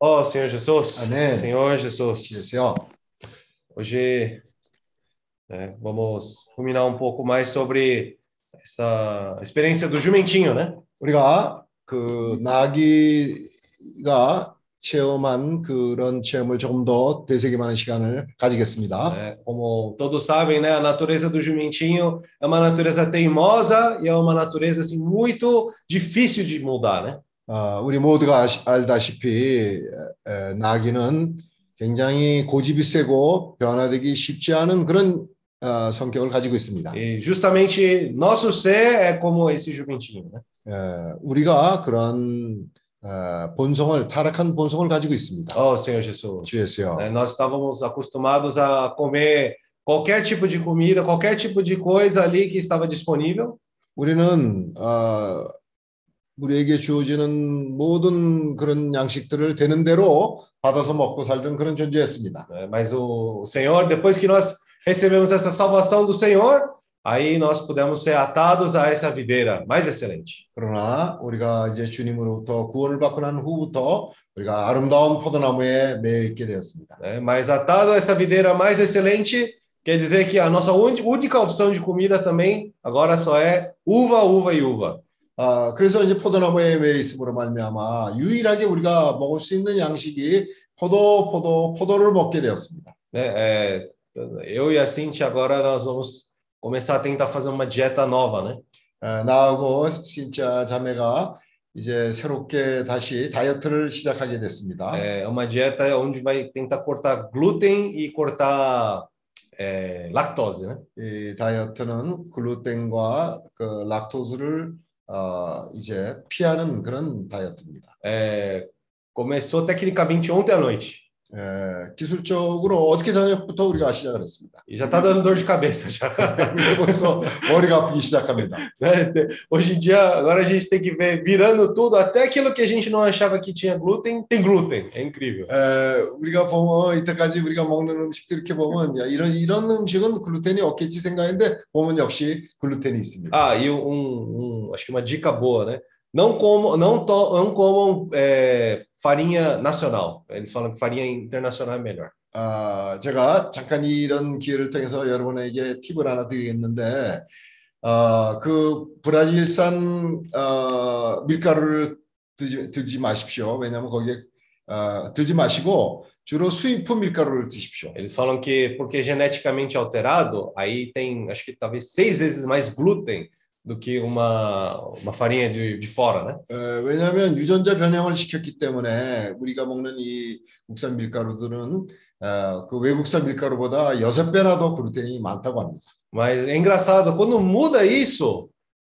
Oh, Senhor Jesus. Amém. Senhor Jesus. 주세요. Hoje né, vamos ruminar um pouco mais sobre essa experiência do jumentinho, né? 우리가 그 나기가 체험한 그런 체험을 조금 더 되새김하는 시간을 가지겠습니다. É, como todos sabem, né, a natureza do jumentinho é uma natureza teimosa e é uma natureza assim muito difícil de mudar, né? 아, 우리 모두가 아시- 알다시피 에, 에, 나기는 굉장히 고집이 세고 변화되기 쉽지 않은 그런 어, 성격을 가지고 있습니다. E justamente nosso ser é como esse jumentinho, né? 에, 우리가 그런 어, 본성을 타락한 본성을 가지고 있습니다. Oh, Senhor Jesus. 주 예수요. né, nós estávamos acostumados a comer qualquer tipo de comida, qualquer tipo de coisa ali que estava disponível. 우리는 어, 우리에게 주어지는 모든 그런 양식들을 되는 대로 받아서 먹고 살던 그런 존재였습니다. né? Mas o, o Senhor, depois que nós recebemos essa salvação do Senhor, aí nós pudemos ser atados a essa videira mais excelente. 그러나 우리가 이제 주님으로부터 구원을 받고 난 후부터 우리가 아름다운 포도나무에 매여 있게 되었습니다. né? Mas atado a essa videira mais excelente, quer dizer que a nossa uni- única opção de comida também agora só é uva, uva e uva. 아, 그래서 이제 포도나무에 매여 있음으로 말미암아 유일하게 우리가 먹을 수 있는 양식이 포도, 포도, 포도를 먹게 되었습니다. né? É, eu e a Cintia agora nós vamos começar a tentar fazer uma dieta nova, né? 아, 나하고 진짜 자매가 이제 새롭게 다시 다이어트를 시작하게 됐습니다. É uma dieta onde vai tentar cortar glúten e cortar é, lactose, né? 이 다이어트는 글루텐과 그 락토스를 어, 이제 피하는 그런 다이어트입니다. É, começou tecnicamente ontem à noite 에, 기술적으로 어저께 저녁부터 우리가 시작을 했습니다. e já tá dando dor de cabeça já. 벌써 머리가 아프기 시작합니다. Hoje em dia, agora a gente tem que ver virando tudo, até aquilo que a gente não achava que tinha glúten, tem glúten. É incrível. 에, 우리가 보면 이때까지 우리가 먹는 음식들 이렇게 보면 야, 이런 이런 음식은 글루텐이 없겠지 생각했는데 보면 역시 글루텐이 있습니다. Ah, e um, um- acho que uma dica boa, né? Não comam, não, to, não comam é, farinha nacional. Eles falam que farinha internacional é melhor. 아, 제가 잠깐 이런 기회를 통해서 여러분에게 팁을 하나 드리겠는데, 어, 그 브라질산 어, 밀가루를 드지, 들지 마십시오. 왜냐하면 거기에 어, 들지 마시고 주로 수입품 밀가루를 드십시오. Eles falam que porque geneticamente alterado, aí tem, acho que talvez seis vezes mais glúten Do que uma, uma farinha de, de fora, né? 어, 왜냐하면 유전자 변형을 시켰기 때문에 우리가 먹는 이 국산 밀가루들은 어, 그 외국산 밀가루보다 여섯 배나 더 글루텐이 많다고 합니다. Mas é engraçado, quando muda isso,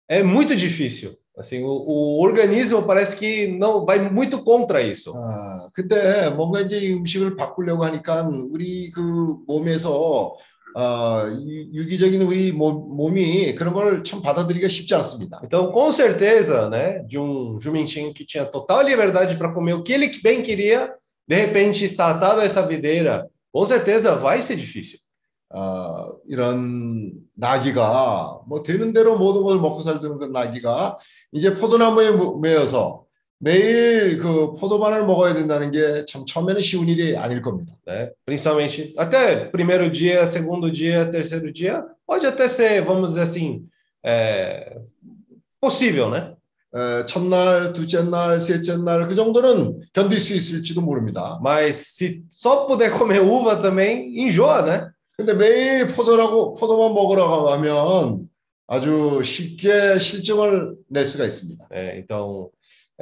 é muito difícil. Assim, o, o organismo parece que não vai muito contra isso. 아, 근데 뭔가 이제 이 음식을 바꾸려고 하니까 우리 그 몸에서 어, 유- 유기적인 우리 몸, 몸이 그런 걸 참 받아들이기가 쉽지 않습니다. Então, com certeza, né, de um jumentinho que tinha total liberdade para comer o que ele bem queria, de repente está atado a essa videira, com certeza vai ser difícil. 어, 이런 나기가 뭐 되는 대로 모든 걸 먹고 살던 그 나기가 이제 포도나무에 모- 매여서 매일 그 포도만을 먹어야 된다는 게 참 처음에는 쉬운 일이 아닐 겁니다. né? Principalmente até primeiro dia, segundo dia, terceiro dia, pode até ser, vamos dizer assim, é, possível, né? 에, 첫날, 둘째 날, 셋째 날 그 정도는 견딜 수 있을지도 모릅니다. Mas se só puder comer uva também, enjoa, né? 근데 매일 포도라고 포도만 먹으라고 하면 아주 쉽게 실증을 낼 수가 있습니다. É, então,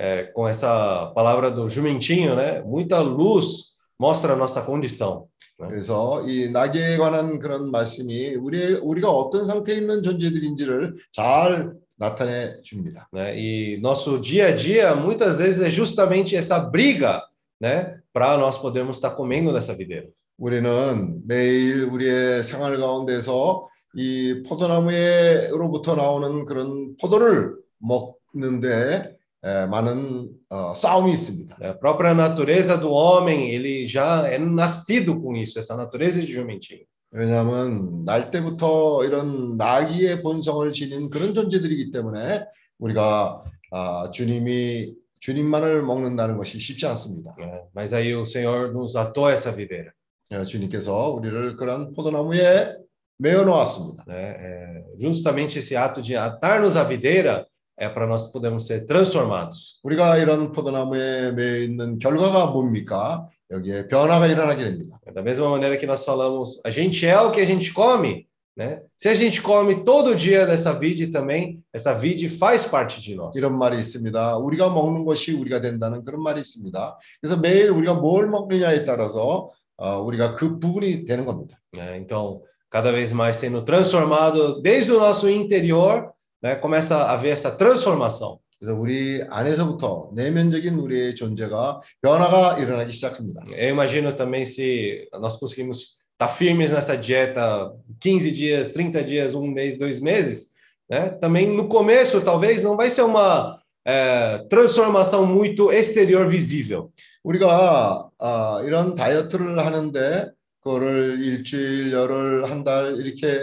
é, com essa palavra do jumentinho, né? Muita luz mostra a nossa condição. 그래서 이 낙에 관한 그런 말씀이 우리 우리가 어떤 상태에 있는 존재들인지를 잘 나타내 줍니다. né? E nosso dia a dia muitas vezes é justamente essa briga, né, para nós podermos estar comendo nessa videira. 우리는 매일 우리의 생활 가운데서 이 포도나무에로부터 나오는 그런 포도를 먹는데 에, 많은 어, 싸움이 있습니다. né? A própria natureza do homem, ele já é nascido com isso, essa natureza de jumentinho. 왜냐하면 날 때부터 이런 나기의 본성을 지닌 그런 존재들이기 때문에 우리가 아, 주님이 주님만을 먹는다는 것이 쉽지 않습니다. É, mas aí o Senhor nos atou a essa videira. 예, 주님께서 우리를 그런 포도나무에 메어 놓았습니다. Né? É, justamente esse ato de atar-nos à videira é para nós podermos ser transformados. 우리가 이런 포도나무에 매여 있는 결과가 뭡니까? 여기에 변화가 일어나게 됩니다. Da mesma maneira que nós falamos, a gente é o que a gente come, né? Se a gente come todo dia dessa vide também, essa vide faz parte de nós. 이런 말이 있습니다. 우리가 먹는 것이 우리가 된다는 그런 말이 있습니다. 그래서 매일 우리가 뭘 먹느냐에 따라서 어, 우리가 그 부분이 되는 겁니다. né? Então, cada vez mais sendo transformado desde o nosso interior, né? Começa a haver essa transformação. 그래서 우리 안에서부터 내면적인 우리의 존재가 변화가 일어나기 시작합니다. Eu imagino também se nós conseguimos estar firmes nessa dieta 15 dias, 30 dias, um mês, dois meses, né? Também no começo, talvez, não vai ser uma é, transformação muito exterior visível. 우리가 아, 이런 다이어트를 하는데 그거를 일주일, 열흘, 한 달 이렇게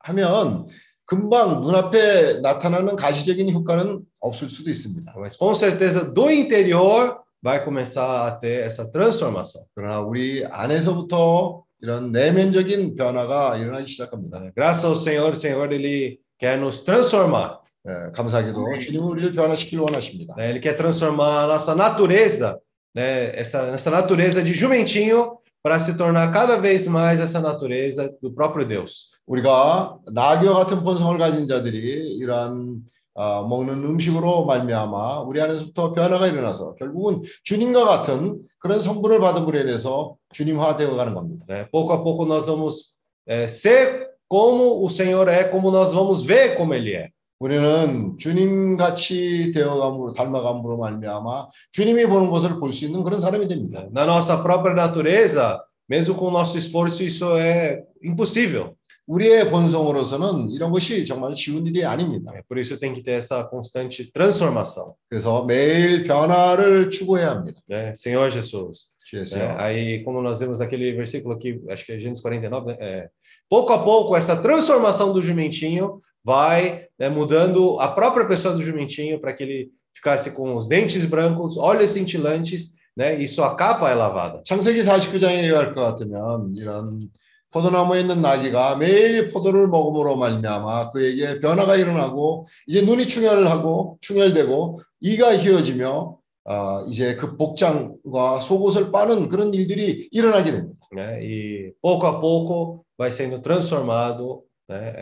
하면 금방 눈앞에 나타나는 가시적인 효과는 없을 수도 있습니다. Mas com certeza do interior vai começar a ter essa transformação. 그러나 우리 안에서부터 이런 내면적인 변화가 일어나기 시작합니다. Graças ao Senhor, o Senhor ele quer nos transformar. 예, 감사하게도 주님은 우리를 변화시키길 원하십니다. Ele quer transformar a nossa natureza, né? Essa, essa natureza de jumentinho para se tornar cada vez mais essa natureza do próprio Deus. 우리가 나귀와 같은 본성을 가진 자들이 이러한 아, 먹는 음식으로 말미암아 우리 안에서부터 변화가 일어나서 결국은 주님과 같은 그런 성분을 받은 불에 인해서 주님화되어 가는 겁니다. né? Pouco a pouco nós vamos é, ser como o Senhor é, como nós vamos ver como Ele é. 우리는 주님 같이 되어감으로 닮아감으로 말미암아 주님이 보는 것을 볼 수 있는 그런 사람이 됩니다. Na nossa própria natureza, mesmo com nosso esforço, isso é impossível. 우리의 본성으로서는 이런 것이 정말 쉬운 일이 아닙니다. Por isso tem que ter essa constante transformação. 그래서 매일 변화를 추구해야 합니다. Né? Senhor Jesus. 예수요. Aí, como nós vemos naquele versículo aqui, acho que é Gênesis 49, né? É, pouco a pouco, essa transformação do jumentinho vai né, mudando a própria pessoa do jumentinho para que ele ficasse com os dentes brancos, olhos cintilantes, né? E sua capa é lavada. 창세기 49장에 의할 것 같으면 이런 포도나무에 있는 나귀가 매일 포도를 먹음으로 말미암아 그에게 변화가 일어나고 이제 눈이 충혈하고 충혈되고 이가 휘어지며 아, 이제 그 복장과 속옷을 빠는 그런 일들이 일어나게 됩니다. né? E pouco a pouco vai sendo transformado né,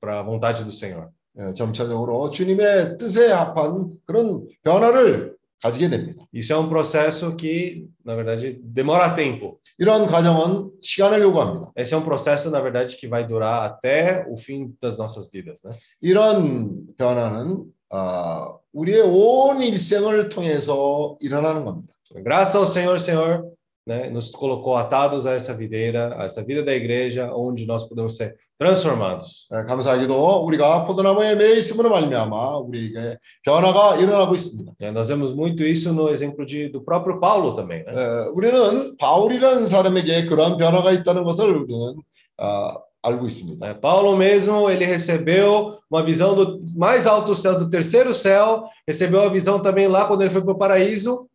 para a vontade do Senhor. 예, 점차적으로 주님의 뜻에 합한 그런 변화를 가지게 됩니다. Isso é um processo que, na verdade, demora tempo. 이런 과정은 시간을 요구합니다. Esse é um processo, na verdade, que vai durar até o fim das nossas vidas, né? 이런 변화는 아, 우리의 온 일생을 통해서 일어나는 겁니다. Graças ao Senhor, Senhor, né, nos colocou atados a essa videira, a essa vida da igreja, onde nós podemos ser transformados. 예, 감사하게도 우리가 포도나무에 매여 있음으로 말미암아 우리에게 변화가 일어나고 있습니다. né? Nós vemos muito isso no exemplo de, do próprio Paulo também, né? 예, 우리는 바울이라는 사람에게 그러한 변화가 있다는 것을 우리는 아, 알고 있습니다. É, Paulo mesmo, ele recebeu uma visão do mais alto céu, do terceiro céu, recebeu a visão também lá quando ele foi para o paraíso,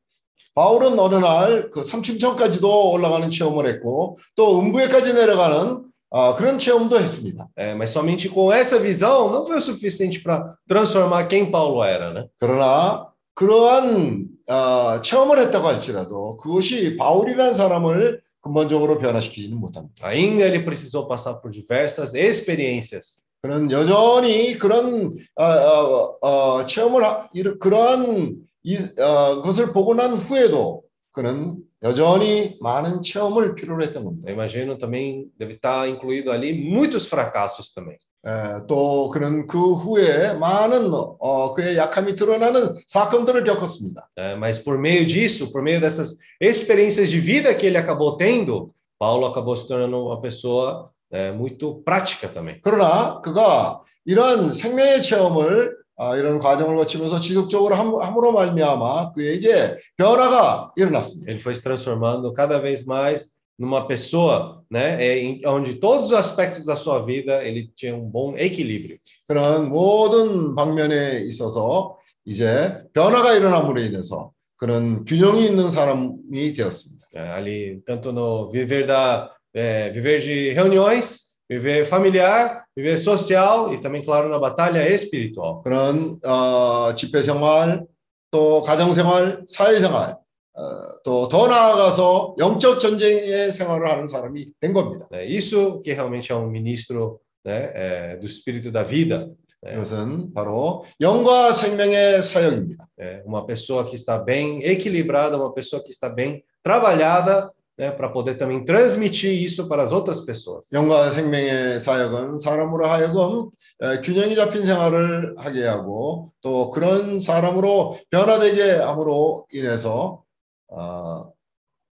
바울은 어느 날그 삼층천까지도 올라가는 체험을 했고 또 음부에까지 내려가는 아, 그런 체험도 했습니다. é, mas somente com essa visão não foi o suficiente para transformar quem Paulo era, né? 그러나 그러한 아, 체험을 했다고 할지라도 그것이 바울이라는 사람을 근본적으로 변화시키지는 못합니다. Ainda ele precisou passar por diversas experiências 그는 여전히 그런 아, 아, 아, 체험을 하, 그러한 이, 아, 것을 보고 난 후에도 그는 여전히 많은 체험을 필요로 했던 겁니다. Eu imagino também deve estar incluído ali muitos fracassos também. 에, 또 그는 그 후에 많은 어, 그의 약함이 드러나는 사건들을 겪었습니다. né? Mas por meio disso, por meio dessas experiências de vida que ele acabou tendo, Paulo acabou se tornando uma pessoa é, muito prática também. 그러나 그가 이런 생명의 체험을 아, 이런 과정을 거치면서 지속적으로 함, 함으로 말미암아 그에게 변화가 일어났습니다. Ele foi se transformando cada vez mais numa pessoa, né, onde todos os aspectos da sua vida ele tinha um bom equilíbrio. 그런 모든 방면에 있어서 이제 변화가 일어남으로 인해서 그런 균형이 있는 사람이 되었습니다. Ali, tanto no viver da é, viver de reuniões, viver familiar, viver social e também, claro, na batalha espiritual. 그런 어, 집회 생활, 또 가정 생활, 사회 생활, 어, 또 더 나아가서 영적 전쟁의 생활을 하는 사람이 된 겁니다. É isso que realmente é um ministro né, é, do espírito da vida. É, 이것은 바로 영과 생명의 사역입니다. é uma pessoa que está bem equilibrada, uma pessoa que está bem trabalhada, né, para poder também transmitir isso para as outras pessoas. 영과 생명의 사역은 사람으로 하여금 에, 균형이 잡힌 생활을 하게 하고 또 그런 사람으로 변화되게 함으로 인해서 어,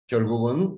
결국은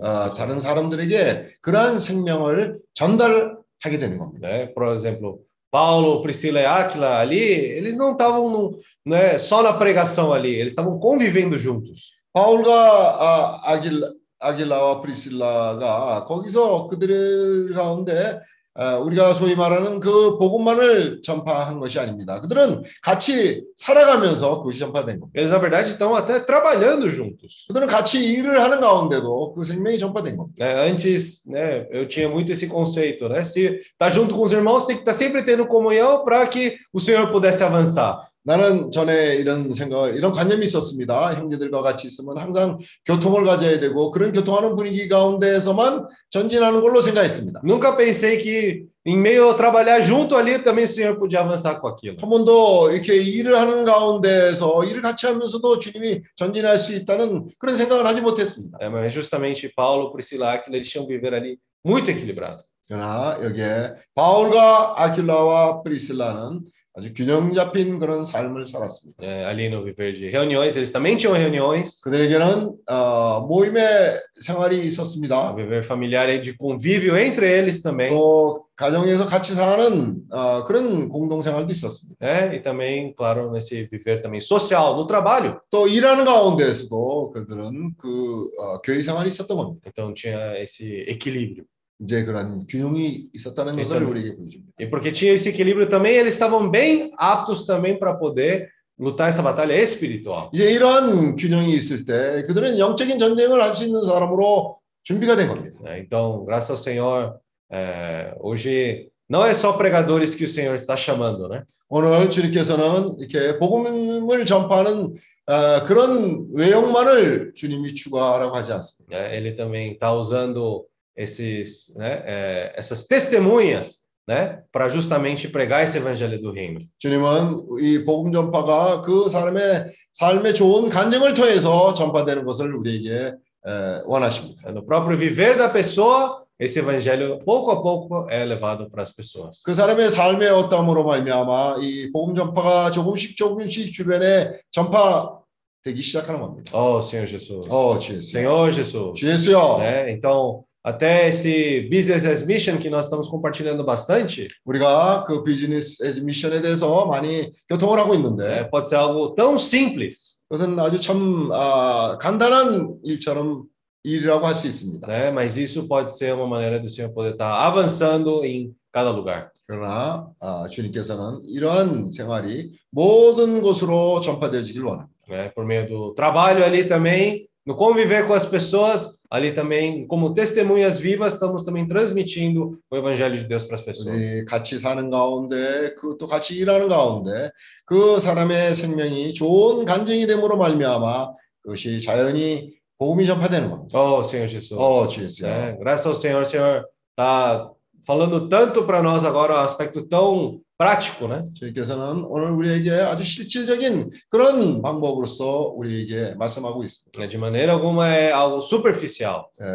어, pessoas. 다른 사람들에게 그러한 생명을 전달하게 되는 겁니다. né? Por exemplo, Paulo, Priscila e Áquila ali, eles não estavam no- né, só na pregação ali, eles estavam convivendo juntos. 바울과 아, 아길, 아길라와 프리실라가 거기서 그들 가운데 아, 우리가 소위 말하는 그 복음만을 전파한 것이 아닙니다. 그들은 같이 살아가면서 그것이 전파된 겁니다. Eles, na verdade, estão até trabalhando juntos. 그들은 같이 일을 하는 가운데도 그 생명이 전파된 겁니다. né? Antes, né, eu tinha muito esse conceito, né? Se tá junto com os irmãos, tem que estar sempre tendo comunhão para que o Senhor pudesse avançar. 나는 전에 이런 생각을, 이런 관념이 있었습니다. 형제들과 같이 있으면 항상 교통을 가져야 되고 그런 교통하는 분위기 가운데에서만 전진하는 걸로 생각했습니다. Nunca pensei que em meio a trabalhar junto ali também o Senhor podia avançar com aquilo. 한 번도 이렇게 일을 하는 가운데에서 일을 같이 하면서도 주님이 전진할 수 있다는 그런 생각을 하지 못했습니다. É, mas justamente Paulo, Priscila, Áquila, eles tinham viver ali muito equilibrado. 그러나 여기에 바울과 아킬라와 프리실라는 아주 균형 잡힌 그런 삶을 살았습니다. É, ali no viver de reuniões, eles também tinham reuniões, 그들에게는 어, 모임의 생활이 o 있었습니다. viver familiar e de convívio entre eles também, 또 가정에서 같이 사는 어, 그런 공동생활도 있었습니다. né? E também, claro, nesse viver também social, no trabalho. 또 일하는 가운데에서도 그들은 그 어, 교회 생활이 있었던 겁니다. Então tinha esse equilíbrio. 이제 그런 균형이 있었다는 것을 우리에게 보여줍니다. E porque tinha esse equilíbrio também, eles estavam bem aptos também para poder lutar essa batalha espiritual. 이제 이러한 균형이 있을 때 그들은 영적인 전쟁을 할 수 있는 사람으로 준비가 된 겁니다. Então, graças ao Senhor, é, hoje não é só pregadores que o Senhor está chamando, né? 오늘 주님께서는 이렇게 복음을 전파하는 어, 그런 외형만을 주님이 추구하라고 하지 않습니다. Ele também está usando esses, né, é, essas testemunhas, né, para justamente pregar esse evangelho do reino. 주님은 이 복음 전파가 그 사람의 삶의 좋은 간증을 통해서 전파되는 것을 우리에게 에, 원하십니다. No próprio viver da pessoa, esse evangelho pouco a pouco é levado para as pessoas. 그 사람의 삶의 어떠함으로 말미암아 이 복음 전파가 조금씩 조금씩 주변에 전파되기 시작하는 겁니다. Oh, Senhor Jesus. 어, 주 예수. Senhor Jesus. 주 예수요. né? Então, até esse business as mission que nós estamos compartilhando bastante, 우리가 그 비즈니스 에즈 미션에 대해서 많이 교통을 하고 né, 있는데 pode ser algo tão simples, 그것은 아주 참 아, 간단한 일처럼 일이라고 할 수 있습니다. né? Mas isso pode ser uma maneira do Senhor poder estar avançando em cada lugar. 그러나 아, 주님께서는 이러한 생활이 모든 곳으로 전파되어지길 원합니다. né? Por meio do trabalho ali também, no conviver com as pessoas, ali também, como testemunhas vivas, estamos também transmitindo o evangelho de Deus para as pessoas. 우리 같이 사는 가운데 그또 같이 일하는 가운데 그 사람의 생명이 좋은 간증이 됨으로 말미암아 그것이 자연히 복음이 전파되는 겁니다. Oh, Senhor Jesus. 어, 주 예수요. né? Graças ao Senhor, Senhor está falando tanto para nós agora, um aspecto tão prático, né? 주님께서는 오늘 우리에게 아주 실질적인 그런 방법으로서 우리에게 말씀하고 있습니다. né? De maneira alguma é algo superficial. 에,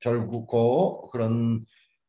결국 그 그런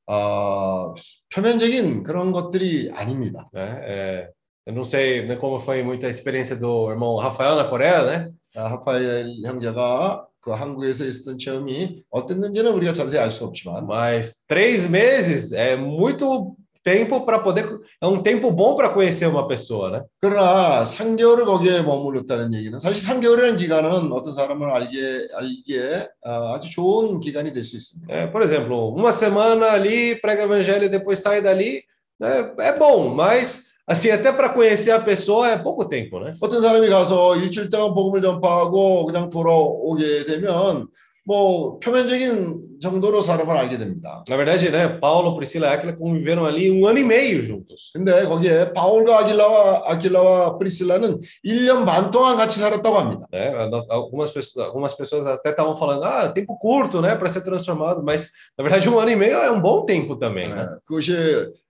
어, 표면적인 그런 것들이 아닙니다. né? É, eu não sei né, como foi muita experiência do irmão Rafael na Coreia, né? 아, 하파엘 형제가 그 한국에서 있었던 체험이 어땠는지는 우리가 자세히 알 수 없지만 Mas três meses é muito tempo para poder. É um tempo bom para conhecer uma pessoa, né? 그러나 3개월을 거기에 머물렀다는 얘기는 사실 3개월이라는 기간은 어떤 사람을 알게 어, 아주 좋은 기간이 될 수 있습니다. É, por exemplo, uma semana ali, prega evangelho e depois sai dali, né? É bom, mas assim, até para conhecer a pessoa é pouco tempo, né? 어떤 사람이 가서 일주일 동안 복음을 전파하고 그냥 돌아오게 되면 뭐 표면적인 정도로 사람을 알게 됩니다. Na verdade, né, Paulo, Priscila e Aquila conviveram ali um ano e meio juntos. 근데 거기에 바울과 아길라와 아길라와 프리실라는 1년 반 동안 같이 살았다고 합니다. Né? Nós- Algumas pessoas, algumas pessoas até estavam falando, ah, tempo curto, né, para ser transformado, mas na verdade um ano e meio é um bom tempo também, né? 네, 그것이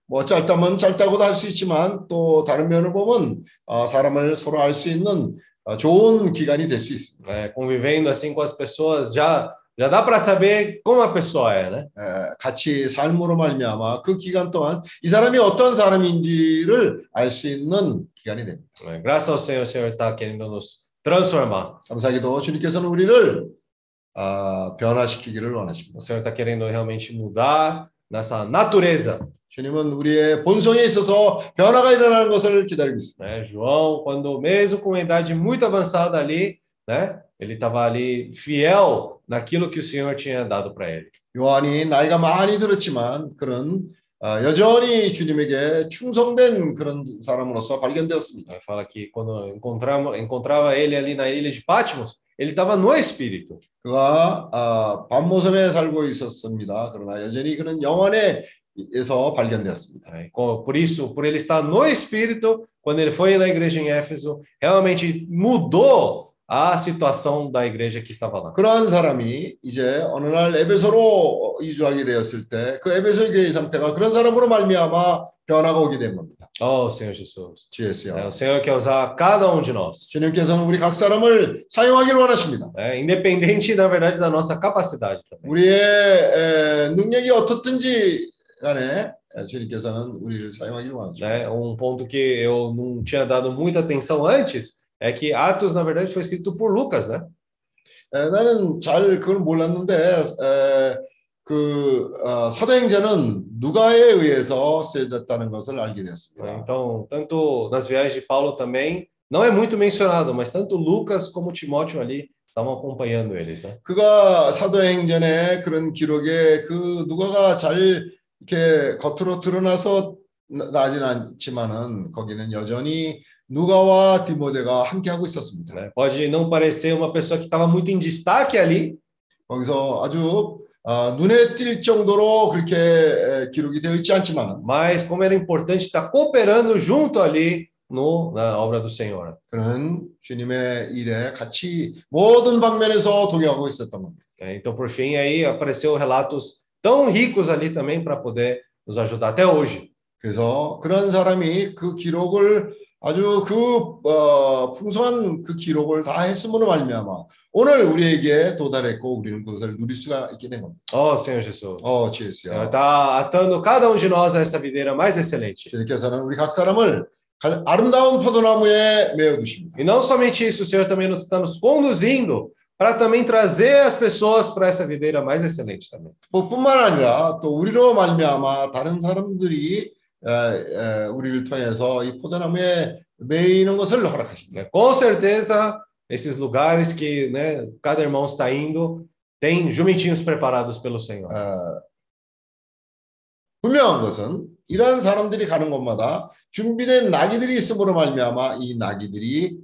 뭐 짧다면 짧다고도 할 수 있지만 또 다른 면을 보면 어, 사람을 서로 알 수 있는 어, 좋은 기간이 될 수 있습니다. É, convivendo assim com as pessoas, já já dá para saber como a pessoa é, né? 에, 같이 삶으로 말미암아 그 기간 동안 이 사람이 어떤 사람인지를 알 수 있는 기간이 됩니다. É, Graças ao Senhor, o Senhor está querendo nos transformar. 감사하게도 주님께서는 우리를 아, 변화시키기를 원하십니다. O Senhor está querendo realmente mudar nessa natureza. 주님은 우리의 본성에 있어서 변화가 일어나는 것을 기다리고 있습니다. Né? João, quando mesmo com uma idade muito avançada ali, né? Ele estava ali fiel naquilo que o Senhor tinha dado para ele. 요한이 나이가 많이 들었지만 그런 아, 여전히 주님에게 충성된 그런 사람으로서 발견되었습니다. Ele fala que quando encontrava, encontrava ele ali na ilha de Patmos, ele estava no Espírito. 그가 아, 밤모섬에 살고 있었습니다. 그러나 여전히 그는 영안에서 발견되었습니다. né? Co- Por isso, por ele estar no Espírito, quando ele foi na igreja em Éfeso, realmente mudou a situação da igreja que estava lá. 그러한 사람이 이제 어느 날 에베소로 이주하게 되었을 때 그 에베소 교회의 상태가 그런 사람으로 말미암아 변화가 오게 된 겁니다. Oh, Senhor Jesus. GS요. né? O Senhor quer usar cada um de nós, 주님께서는 우리 각 사람을 사용하길 원하십니다. né? independente, na verdade, da nossa capacidade também. 우리의 에, 능력이 어떻든지 간에 에, 주님께서는 우리를 사용하길 원하십니다. né? Um ponto que eu não tinha dado muita atenção antes é que Atos, na verdade, foi escrito por Lucas, né? 에, 나는 잘 그걸 몰랐는데 에, 그 어, 사도행전은 누가에 의해서 쓰여졌다는 것을 알게? 되었습니다. Então, tanto nas viagens de Paulo também, não é muito mencionado, mas tanto Lucas como Timóteo ali estavam acompanhando eles, né? 그가 사도행전에 그런 기록에 그 누가가 잘 이렇게 겉으로 드러나서 나- 나진 않지만은 거기는 여전히 누가와 디모데가 함께 하고 있었습니다. Pode não parecer uma pessoa que estava muito em destaque ali, 거기서 아주 아, 눈에 띌 정도로 그렇게 에, 기록이 되어 있지 않지만 mas como era importante estar cooperando junto ali no, na obra do Senhor. 그는 주님의 일에 같이 모든 방면에서 동역하고 있었던 겁니다. né? Então, por fim, aí apareceu relatos tão ricos ali também para poder nos ajudar até hoje. 그래서 그런 사람이 그 기록을 아주 그 어, 풍성한 그 기록을 다 했음으로 말미암아 오늘 우리에게 도달했고 우리는 그것을 누릴 수가 있게 된 겁니다. Oh, Senhor Jesus. 어, O Senhor 지혜스요. está atando cada um de nós a essa videira mais excelente. 주님께서는 우리 각 사람을 가- 아름다운 포도나무에 메어 두십니다. E não somente isso, o Senhor também nos está nos conduzindo para também trazer as pessoas para essa videira mais excelente também. 뭐 뿐만 아니라 또 우리로 말미암아 다른 사람들이 우리를 통해서 이 포도나무에 메이는 것을 허락하십니다. Com certeza, esses lugares que né, cada irmão está indo, tem jumentinhos preparados pelo Senhor. 어, 분명한 것은 이러한 사람들이 가는 곳마다 준비된 나귀들이 있음으로 말미암아 이 나귀들이 이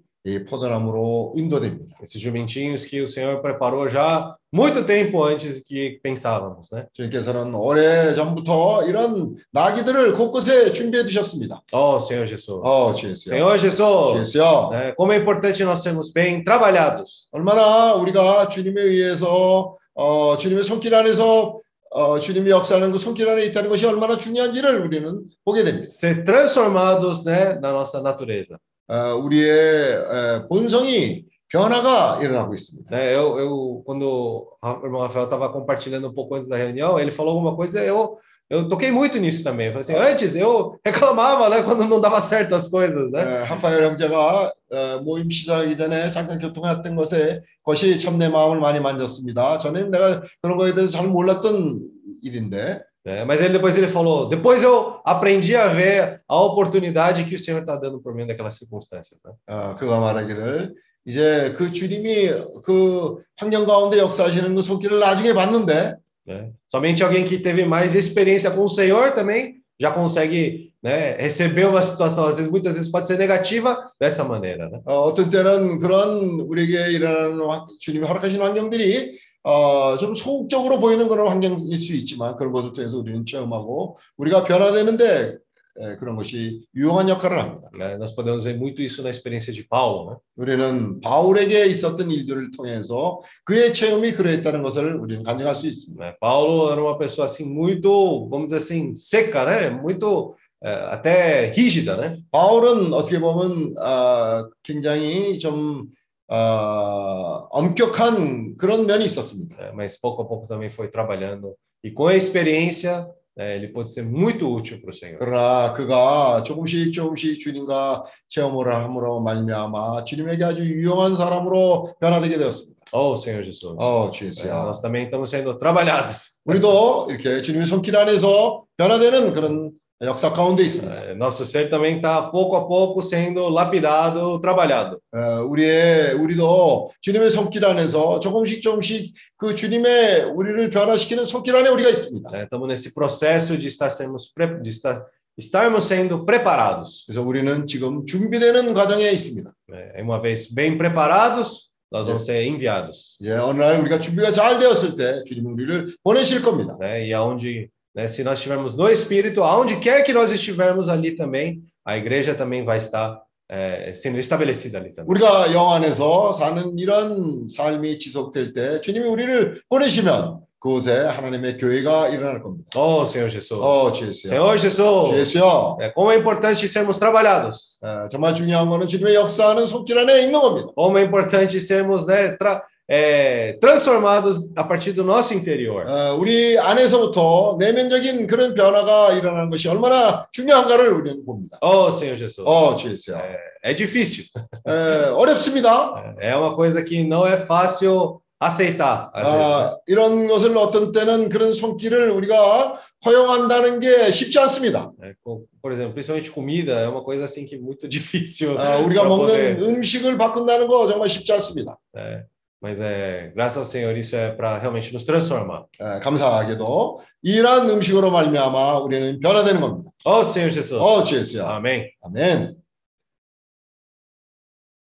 포도나무로 인도됩니다. Esses jumentinhos que o Senhor preparou já muito tempo antes que pensávamos, né? 주님께서는 오래 전부터 이런 나귀들을 곳곳에 준비해 두셨습니다. Oh, Senhor Jesus. 어, 주였어요. Senhor Jesus, 주였어요. né, como é importante nós sermos bem trabalhados. 얼마나 우리가 주님에 의해서 어, 주님의 손길 안에서 어, 주님이 역사하는 그 손길 안에 있다는 것이 얼마나 중요한지를 우리는 보게 됩니다. Ser transformados né, na nossa natureza. 어, 우리의 에, 본성이 변화가 일어나고 있습니다. Né, eu, eu, quando o irmão Rafael estava compartilhando um pouco antes da reunião, ele falou alguma coisa, eu, eu toquei muito nisso também. Eu falei assim, antes eu reclamava né, quando não dava certo as coisas, né? 에, 하파엘 형제가 어, 모임 시작하기 전에 잠깐 교통했던 것에 그것이 참 내 마음을 많이 만졌습니다. 전에는 내가 그런 거에 대해서 잘 몰랐던 일인데 Né, Mas ele depois ele falou, depois eu aprendi a ver a oportunidade que o Senhor está dando por meio daquelas circunstâncias. Né? 어, 그가 말하기를 이제 그 주님이 그 환경 가운데 역사하시는 그 손길을 나중에 봤는데 Né? Somente alguém que teve mais experiência com o Senhor também já consegue né, receber uma situação, às vezes, muitas vezes pode ser negativa dessa maneira. Né? 어, 어떤 때는 그런 우리에게 일어나는 환- 주님이 허락하신 환경들이 어, 좀 소극적으로 보이는 그런 환경일 수 있지만 그런 것을 통해서 우리는 체험하고 우리가 변화되는데 에, 그런 것이 유용한 역할을 합니다. Né, Nós podemos ver muito isso na experiência de Paulo. Né? 우리는 바울에게 있었던 일들을 통해서 그의 체험이 그러했다는 것을 우리는 간증할 수 있습니다. Né, Paulo era uma pessoa assim muito, vamos dizer assim, seca, né? Muito eh, até rígida, né? 바울은 어떻게 보면 아, 굉장히 좀 아, 엄격한 그런 면이 있었습니다. Eh, mas pouco a pouco também foi trabalhando e com a experiência eh, ele pôde ser muito útil para o Senhor. 그러나 그가 조금씩 조금씩 주님과 체험을 함으로 말미암아 주님에게 아주 유용한 사람으로 변화되게 되었습니다. Oh, Senhor Jesus. 어, Eh, 주예수야. nós também estamos sendo trabalhados. 우리도 이렇게 주님의 손길 안에서 변화되는 그런 역사 가운데 있습니다. Eh, Nosso ser também está pouco a pouco sendo lapidado, trabalhado. 어, 우리의 우리도 주님의 손길 안에서 조금씩 조금씩 그 주님의 우리를 변화시키는 손길 안에 우리가 있습니다. né? Estamos nesse processo de estar sermos pre- de estar estarmos sendo preparados. 그래서 우리는 지금 준비되는 과정에 있습니다. né? Uma vez bem preparados, nós vamos ser enviados. 예, 어느 날 우리가 준비가 잘 되었을 때 주님은 우리를 보내실 겁니다. Né? E aonde, né, se nós estivermos no Espírito, aonde quer que nós estivermos ali também, a igreja também vai estar eh, sendo estabelecida ali também. 우리가 영 안에서 사는 이런 삶이 지속될 때 주님이 우리를 보내시면 그곳에 하나님의 교회가 일어날 겁니다. Oh, Senhor Jesus. 어, 주예수야. Senhor Jesus. 주예수야. É, como é importante sermos trabalhados. 어, 정말 중요한 거는 주님의 역사하는 손길 안에 있는 겁니다. Como é importante sermos né, tra- é, transformados a partir do nosso interior. 어, 우리 안에서부터 내면적인 그런 변화가 일어나는 것이 얼마나 중요한가를 우리는 봅니다. Oh, Senhor Jesus. 어, 주예수야. É difícil. 에, 어렵습니다. É uma coisa que não é fácil aceitar. Às vezes? 아, 이런 것을 어떤 때는 그런 손길을 우리가 허용한다는 게 쉽지 않습니다. É, Por exemplo, principalmente comida, é uma coisa assim que é muito difícil. 아, 우리가 먹는 poder- 음식을 바꾼다는 거 정말 쉽지 않습니다. é, mas é, graças ao Senhor, isso é para realmente nos transformar. 에, 감사하게도 이러한 음식으로 말미암아 우리는 변화되는 겁니다. Oh, Senhor Jesus. 어, 주 예수야. Amém. 아멘.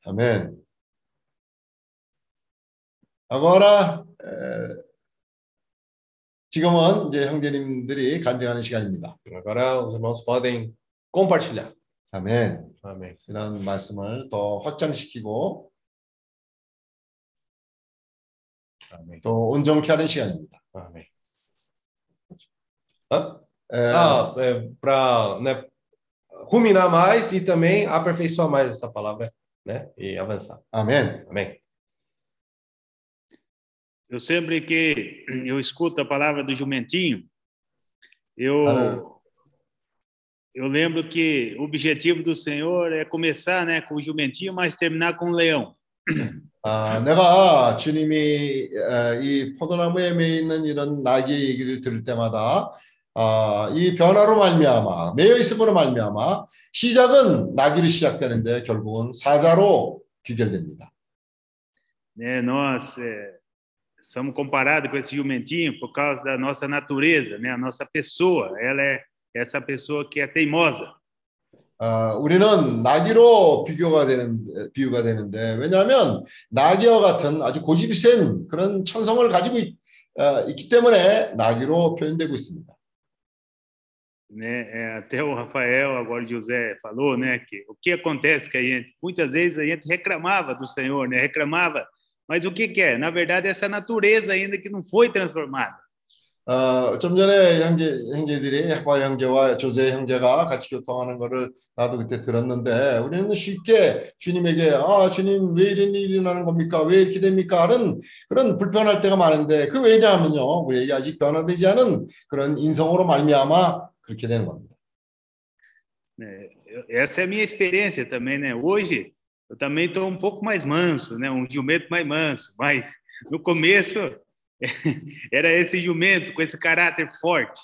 아멘. 아거라 에, 지금은 이제 형제님들이 간증하는 시간입니다. Agora os irmãos podem compartilhar. 아멘. Amém. 이런 말씀을 더 확장시키고 Amém. 또 온전케 하는 시간입니다. Amém. Hã? 에, Ah, é, para né, ruminar mais e também aperfeiçoar mais essa palavra, né? E avançar. 아멘. Amém. Eu sempre que eu escuto a palavra do jumentinho, eu Ah. eu lembro que o objetivo do Senhor é começar, né, com o jumentinho, mas terminar com o leão. 아, 내가 주님이 에, 이 포도나무에 매 있는 이런 나귀 얘기를 들을 때마다 아, 이 변화로 말미암아 매여 있음으로 말미암아 시작은 나귀로 시작되는데 결국은 사자로 귀결됩니다. Né? Nós somos comparados com esse jumentinho por causa da nossa natureza, né? A nossa pessoa, ela é essa pessoa que é teimosa. 아, 우리는 나귀로 비교가 되는 비유가 되는데 왜냐하면 나귀와 같은 아주 고집이 센 그런 천성을 가지고 있, 어, 있기 때문에 나귀로 표현되고 있습니다. né? É, até o Rafael, agora José falou, né? Que o que acontece que a gente, muitas vezes a gente reclamava do Senhor, né? Reclamava, mas o que que é? Na verdade, essa natureza ainda que não foi transformada. 어, 좀 전에 형제, 형제들이 해발 형제와 조제 형제가 같이 교통하는 거를 나도 그때 들었는데 우리는 쉽게 주님에게 아 주님 왜 이런 일이 일어나는 겁니까 왜 이렇게 됩니까 하는 그런 불편할 때가 많은데 그 왜냐하면요 우리에게 아직 변화되지 않은 그런 인성으로 말미암아 그렇게 되는 겁니다. Eu- Essa é minha experiência também, né? Hoje eu também estou um pouco mais manso, né? Um jumento mais manso, mas no começo era esse jumento com esse caráter forte.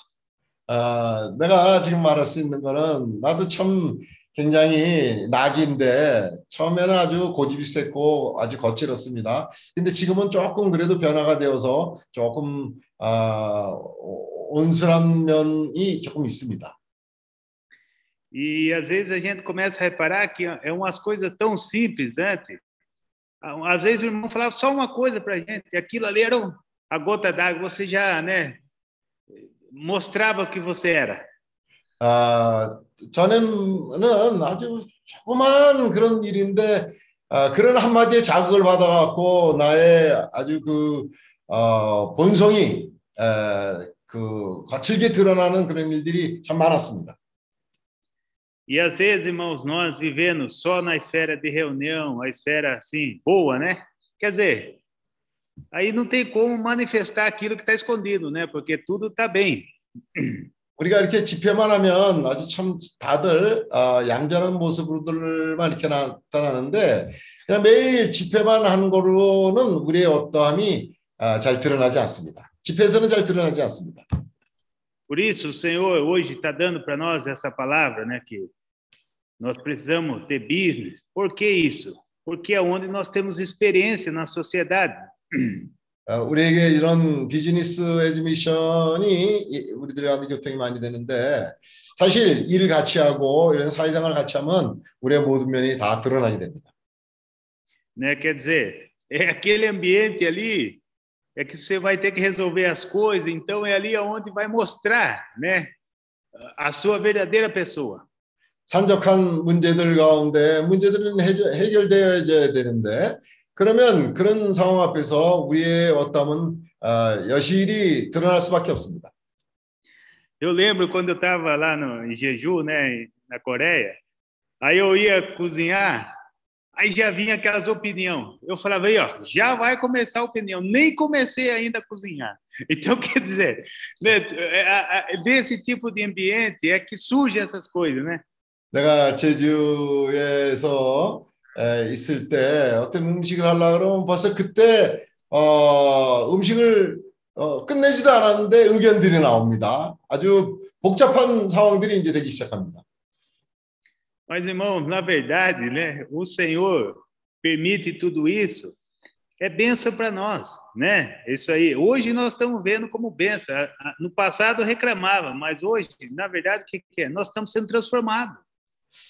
아, 내가 지금 말할 수 있는 거는 나도 참 굉장히 낙인데 처음에는 아주 고집이 셌고 아주 거칠었습니다. 근데 지금은 조금 그래도 변화가 되어서 조금 아, 온순한 면이 조금 있습니다. E às vezes a gente começa a reparar que é umas coisas tão simples antes. Às vezes o irmão falava só uma coisa para a gente, e aquilo ali era a gota d'água, você já né, mostrava o que você era. 아, 전에는 아주 조그만 그런 일인데 아, 그런 한마디에 자극을 받아갖고 나의 아주 그 어, 본성이 에, 그 거칠게 드러나는 그런 일들이 참 많았습니다. E às vezes, irmãos, nós vivemos só na esfera de reunião, a esfera assim, boa, né? Quer dizer, aí não tem como manifestar aquilo que está escondido, né? Porque tudo está bem. 우리가 이렇게 집회만 하면 아주 참 다들 어, 얌전한 모습으로들만 이렇게 나타나는데 그냥 매일 집회만 하는 거로는 우리의 어떠함이 어, 잘 드러나지 않습니다. 집회에서는 잘 드러나지 않습니다. Por isso, o Senhor hoje está dando para nós essa palavra, né? Que nós precisamos ter business. Por que isso? Porque é onde nós temos experiência na sociedade. 어, 우리에게 이런 비즈니스 에듀미션이 우리들한테 교통이 많이 되는데 사실 일을 같이 하고 이런 사회생활을 같이 하면 우리의 모든 면이 다 드러나게 됩니다. Né? Quer dizer, é aquele ambiente ali é que você vai ter que resolver as coisas, então é ali onde vai mostrar, né, a sua verdadeira pessoa. 산적한 문제들 가운데 문제들은 해결, 해결되어야 되는데 그러면 그런 상황 앞에서 우리의 어떠함은 어, 여실히 드러날 수밖에 없습니다. Eu lembro quando eu estava lá no em Jeju, né, na Coreia, aí eu ia cozinhar, aí já vinha aquelas opiniões. Eu falava aí, ó, já vai começar a opinião. Nem comecei ainda a cozinhar. Então quer dizer, né, desse tipo de ambiente é que surge essas coisas, né? 내가 제주에서 에, 있을 때 어떤 음식을 하려고 그러면 벌써 그때 어, 음식을 어, 끝내지도 않았는데 의견들이 나옵니다. 아주 복잡한 상황들이 이제 되기 시작합니다. Mas, irmãos, na verdade, né, o Senhor permite tudo isso, é benção para nós, né? Isso aí. Hoje nós estamos vendo como benção. No passado reclamava, mas hoje, na verdade, o que, que é? Nós estamos sendo transformados.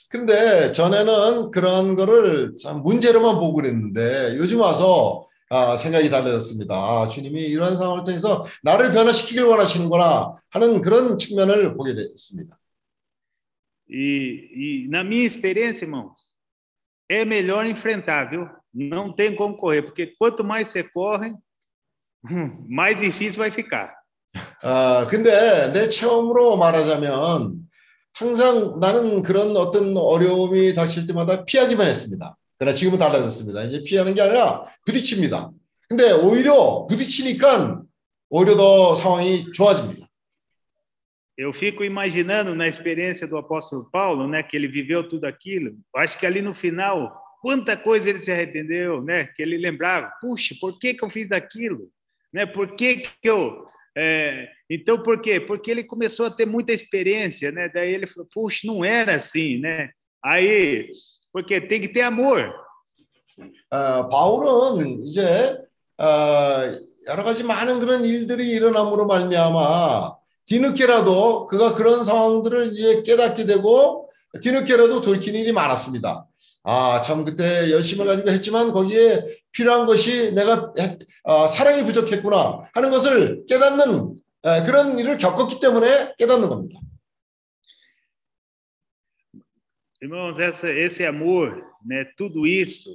그런데 전에는 그런 거를 참 문제로만 보고 그랬는데 요즘 와서 아, 생각이 달라졌습니다. 아, 주님이 이런 상황을 통해서 나를 변화시키길 원하시는구나 하는 그런 측면을 보게 됐습니다. E, e na minha experiência, irmãos, é melhor enfrentar, viu? Não tem como correr, porque quanto mais você corre, mais difícil vai ficar. 아, 근데 내 체험으로 말하자면 항상 나는 그런 어떤 어려움이 닥칠 때마다 피하기만 했습니다. 그러나 지금은 달라졌습니다. 이제 피하는 게 아니라 부딪힙니다. 근데 오히려 부딪히니까 오히려 더 상황이 좋아집니다. Eu fico imaginando na experiência do apóstolo Paulo, né, que ele viveu tudo aquilo. Acho que ali no final, quanta coisa ele se arrependeu, né, que ele lembrava, puxa, por que que eu fiz aquilo, né? Por que que eu é, então, por quê? Porque ele começou a ter muita experiência, né? Daí ele falou, puxa, não era assim, né? Aí, porque tem que ter amor. 어, 바울은 이제 어, 여러 가지 많은 그런 일들이 일어남으로 말미암아 뒤늦게라도 그가 그런 상황들을 이제 깨닫게 되고 뒤늦게라도 돌이킨 일이 많았습니다. 아, 참 그때 열심을 가지고 했지만 거기에 필요한 것이 내가 어, 사랑이 부족했구나 하는 것을 깨닫는 에, 그런 일을 겪었기 때문에 깨닫는 겁니다. Irmãos, essa, esse amor, né, tudo isso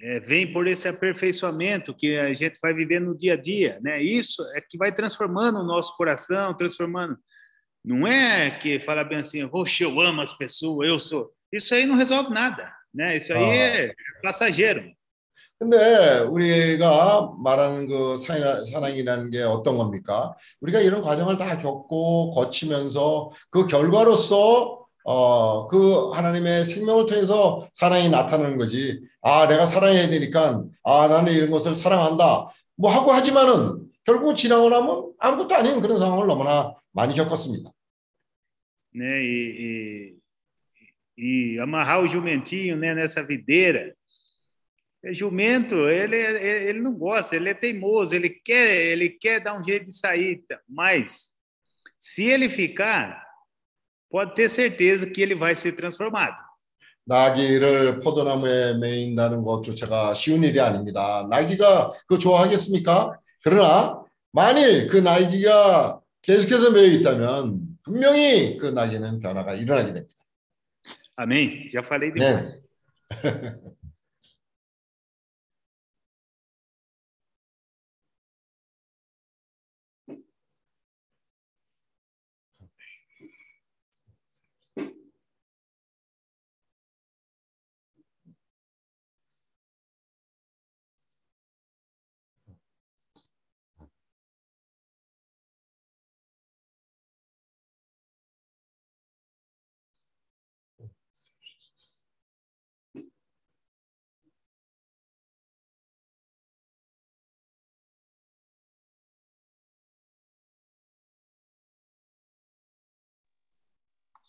é, vem por esse aperfeiçoamento que a gente vai viver no dia a dia, né? Isso é que vai transformando o nosso coração, transformando. Não é que fala bem assim, poxa, eu amo as pessoas, eu sou. Isso aí não resolve nada, né? Isso aí 아. é passageiro. 근데 우리가 말하는 그 사랑, 사랑이라는 게 어떤 겁니까? 우리가 이런 과정을 다 겪고 거치면서 그 결과로서 어, 그 하나님의 생명을 통해서 사랑이 나타나는 거지. 아, 내가 사랑해야 되니까, 아, 나는 이런 것을 사랑한다. 뭐 하고 하지만은 결국 지나고 나면 아무것도 아닌 그런 상황을 너무나 많이 겪었습니다. né? E, e, e amarrar jumentinho, né, nessa videira. O jumento, ele, ele, ele não gosta, ele é teimoso, ele quer, ele quer dar um jeito de sair, tá? mas se ele ficar, pode ter certeza que ele vai ser transformado. 나귀를 포도나무에 매인다는 것조차가 쉬운 일이 아닙니다. 나귀가 그 좋아하겠습니까? 그러나 만일 그 나귀가 계속해서 매여 있다면 분명히 그 나귀는 변화가 일어나게 됩니다. Amém? Já falei demais. 네.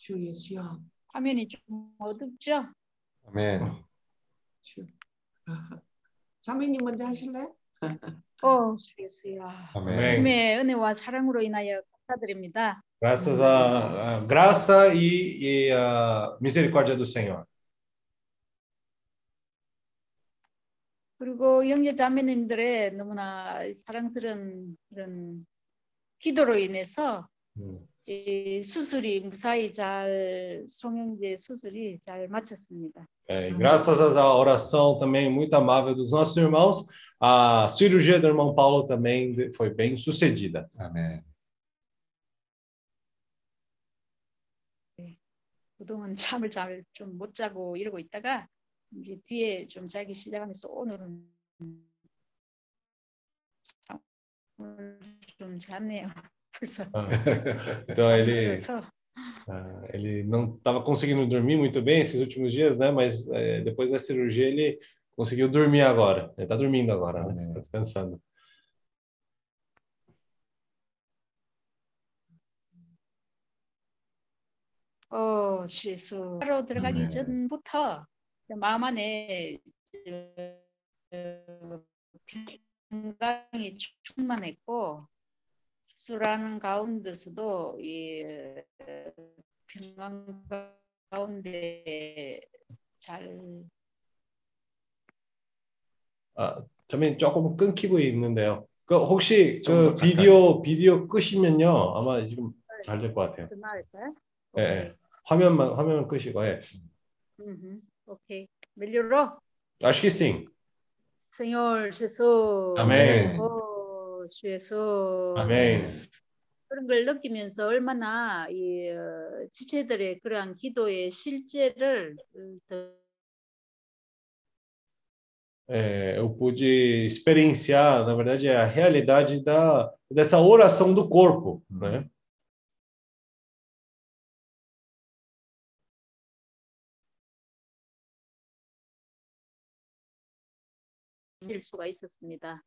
주 예수여. 화면이 좀 어둡죠? 아멘. 주. 자매님 먼저 하실래? 어, 주 예수야. 아멘. 하나님의 은혜와 사랑으로 인하여 감사드립니다. Graças à, à graça e, e a misericórdia do Senhor. 그리고 형제 자매님들의 너무나 사랑스러운 그런 기도로 인해서 Hum. 이 수술이 무사히 잘 송영재 수술이 잘 마쳤습니다. É, e graças à oração também muito amável dos nossos irmãos, a cirurgia do irmão Paulo também foi bem sucedida. 아멘. 그동안 잠을 잘좀못 자고 이러고 있다가 이제 뒤에 좀 자기 시작하면서 오늘은 잠을 좀 잤네요. 벌써. Ah, Então ele, 그래서 ah, ele não estava conseguindo dormir muito bem esses últimos dias, né? Mas eh, depois da cirurgia ele conseguiu dormir agora. Ele está dormindo agora, né? Amém. Tá descansando. 어, 예수 하러 들어가기 네. 전부터 마음 안에 어, 평강이 충만했고 수술하는 가운데서도 이 평강 가운데 잘 아, 저는 조금 끊기고 있는데요. 그 혹시 그. 비디오 비디오 끄시면요 아마 지금 잘 될 것 같아요. 예, 예. 화면만 화면만 끄시고 예. Uhum, ok. Melhorou? Acho que sim. Senhor Jesus. 아멘. 오, 주 예수. 아멘. 그런 걸 느끼면서 얼마나 이 어, 지체들의 그러한 기도의 실제를 더 É, eu pude experienciar, na verdade, a realidade da, dessa oração do corpo, né? 일 수가 있었습니다.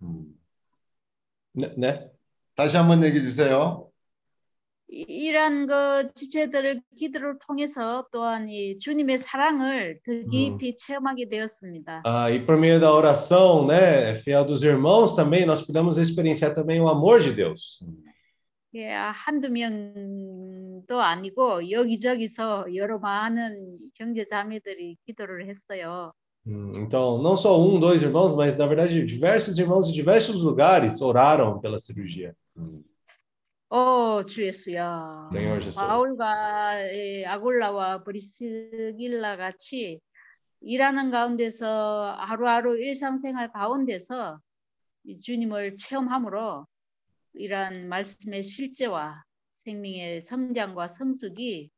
음. Né? né? 다시 한번 얘기해 주세요. 이- 이러한 그 지체들을 기도를 통해서 또한 이 주님의 사랑을 더 깊이 체험하게 되었습니다. Ah, e por meio da oração, né, fiel dos irmãos também, nós pudemos experienciar também o amor de Deus. 예, 한두 명도 아니고 여기저기서 여러 많은 형제 자매들이 기도를 했어요. Hum, Então, não só um, dois irmãos, mas na verdade diversos irmãos de diversos lugares oraram pela cirurgia. 음. 오, 주 예수야. Senhor Jesus. 바울과 예, 아골라와 브리스길라 같이 일하는 가운데서 하루하루 일상생활 가운데서 이 주님을 체험함으로 이러한 말씀의 실제와 생명의 성장과 성숙이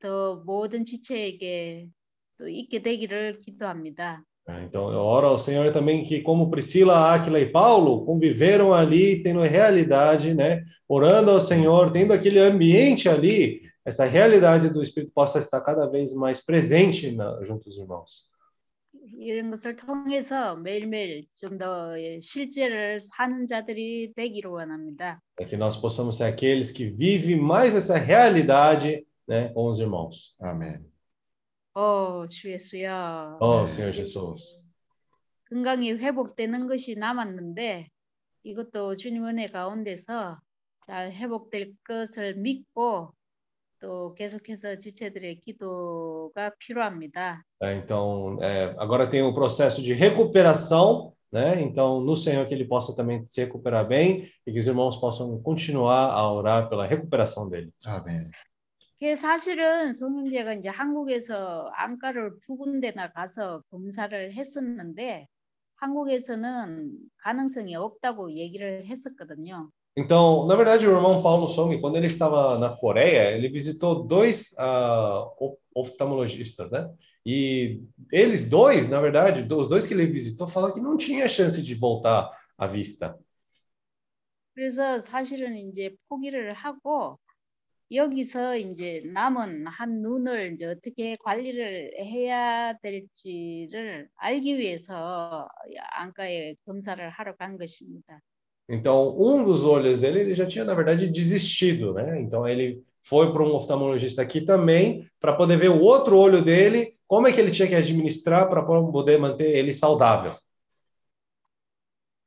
더 모든 지체에게 또 있게 되기를 기도합니다. É, Então, eu oro ao Senhor também que, como Priscila, Áquila e Paulo conviveram ali, tendo realidade, né? Orando ao Senhor, tendo aquele ambiente ali, essa realidade do Espírito possa estar cada vez mais presente na, junto dos irmãos. 이런 것을 통해서 매일매일 좀 더 실제를 사는 자들이 되기를 원합니다. Para que nós possamos ser aqueles que vivem mais essa realidade, né, com os irmãos. 아 멘. 오, 주 예수야. Oh, Senhor Jesus. 건강이 회복되는 것이 남았는데 이것도 주님 은혜 가운데서 잘 회복될 것을 믿고 또 계속해서 지체들의 기도가 필요합니다. É, então, é, agora tem o processo de recuperação, né? Então, no Senhor que ele possa também se recuperar bem e que os irmãos possam continuar a orar pela recuperação dele. 아멘. 그게 사실은 송영재가 이제 한국에서 안과를 두 군데나 가서 검사를 했었는데 한국에서는 가능성이 없다고 얘기를 했었거든요. Então, na verdade, o irmão Paulo Song, quando ele estava na Coreia, ele visitou dois ah, of- oftalmologistas, né? E eles dois, na verdade, os dois que ele visitou, falaram que não tinha chance de voltar à vista. 그래서 사실은 이제 포기를 하고 여기서 이제 남은 한 눈을 이제 어떻게 관리를 해야 될지를 알기 위해서 안과에 검사를 하러 간 것입니다. Então, um dos olhos dele, ele já tinha, na verdade, desistido, né? Então, ele foi para um oftalmologista aqui também, para poder ver o outro olho dele, como é que ele tinha que administrar para poder manter ele saudável.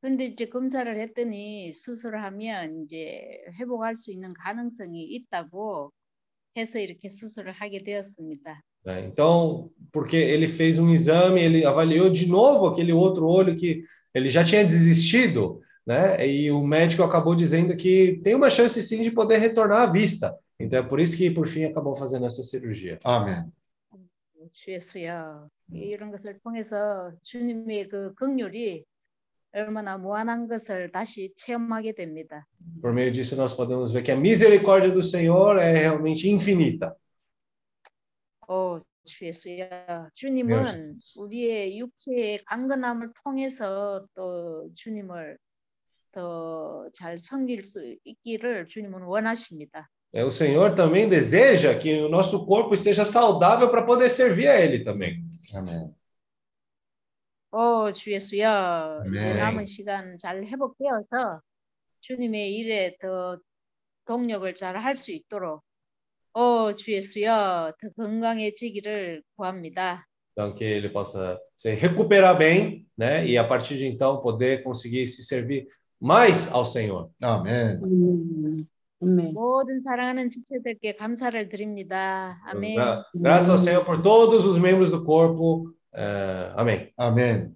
그런데 이제 검사를 했더니 수술을 하면 이제 회복할 수 있는 가능성이 있다고 해서 이렇게 수술을 하게 되었습니다. né? Então, porque ele fez um exame, ele avaliou de novo aquele outro olho que ele já tinha desistido, né? E o médico acabou dizendo que tem uma chance sim de poder retornar à vista. Então, é por isso que, por fim, acabou fazendo essa cirurgia. 아멘. 주 예수여 이런 것을 통해서 주님의 그 긍휼이 얼마나 무한한 것을 다시 체험하게 됩니다. Por meio disso, nós podemos ver que a misericórdia do Senhor é realmente infinita. 오, 주 예수여 주님은 우리의 육체의 강건함을 통해서 또 주님을 더 잘 섬길 수 있기를 주님은 원하십니다. É, o Senhor também deseja que o nosso corpo esteja saudável para poder servir a Ele também. 아멘. 오, 주 예수여 이제 네. 남은 시간 잘 회복되어서 주님의 일에 더 동력을 잘 할 수 있도록 오, 주 예수여 더 건강해지기를 구합니다. Então, que ele possa se recuperar bem, né? E a partir de então poder conseguir se servir mais ao Senhor. 아멘. 아멘. 모든 사랑하는 지체들께 감사를 드립니다. 아멘. Gra- Graças ao Senhor por todos os membros do corpo. É, amém. 아멘.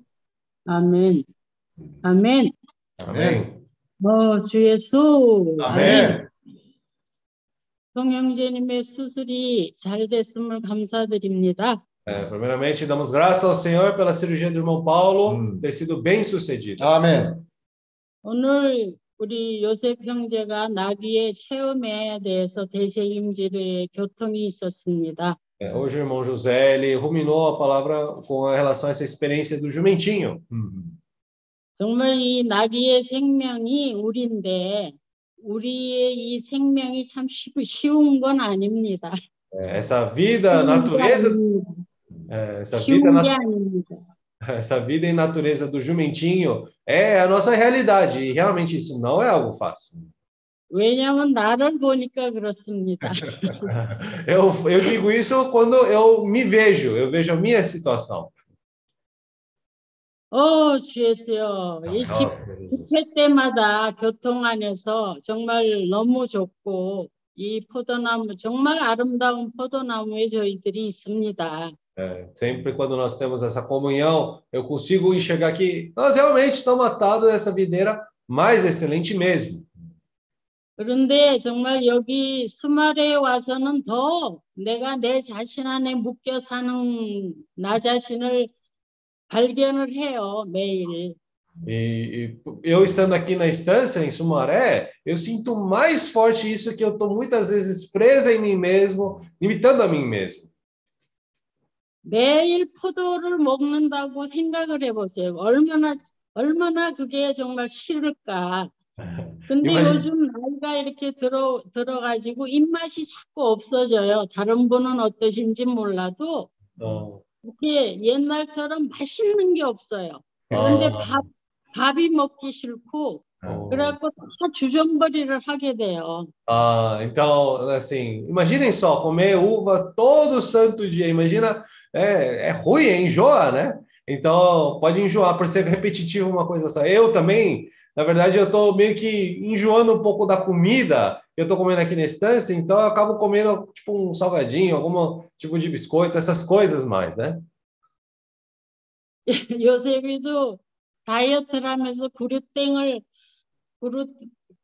아멘. 아멘. Amém. 어, 주 예수. 아멘. 송영재님의 수술이 잘 됐음을 감사드립니다. É, primeiramente, damos graças ao Senhor pela cirurgia do irmão Paulo Hum. ter sido bem sucedida. 아멘. 오늘 우리 요셉 형제가 나귀의 체험에 대해서 대세 임질의 교통이 있었습니다. É, hoje o irmão José ele ruminou a palavra com relação a essa experiência do jumentinho. 음. 정말 이 나귀의 생명이 우리인데 우리의 이 생명이 참 쉬- 쉬운 건 아닙니다. É, essa vida, natureza, é, essa vida, 쉬운 게 na- 아닙니다. essa vida e natureza do jumentinho é a nossa realidade e realmente isso não é algo fácil. 왜냐하면 나를 보니까 그렇습니다. Eu, eu digo isso quando eu me vejo, eu vejo a minha situação. 어, 주예수여, 이 집, Oh, 집회 때마다 교통 안에서 정말 너무 좋고, 이 포도나무, 정말 아름다운 포도나무에 저희들이 있습니다. É, sempre quando nós temos essa comunhão, eu consigo enxergar que nós realmente estamos atados a essa videira mais excelente mesmo. 그런데 정말 여기 수말에 와서는 더 내가 내 자신 안에 묶여 사는 나 자신을 발견을 해요, 매일. E, e eu estando aqui na estância, em Sumaré, eu sinto mais forte isso que eu estou muitas vezes presa em mim mesmo, limitando a mim mesmo. 매일 포도를 먹는다고 생각을 해보세요. 얼마나, 얼마나 그게 정말 싫을까. 근데 이만희- 요즘 나이가 이렇게 들어, 들어가지고 입맛이 자꾸 없어져요. 다른 분은 어떠신지 몰라도 Então, 이렇게 옛날처럼 맛있는 게 없어요. 그런데 아. 밥, 밥이 먹기 싫고, oh. 그래갖고 다 주전벌이를 하게 돼요. Ah, então, assim, imaginem só, comer uva todo santo dia, imagina, é, é ruim, é enjoa, né? Então, pode enjoar por ser repetitivo uma coisa só. Eu também, na verdade, eu estou meio que enjoando um pouco da comida que eu estou comendo aqui na estância, então eu acabo comendo tipo um salgadinho, algum tipo de biscoito, essas coisas mais, né? 요셉이도 다이어트를 하면서 그루땡을 그루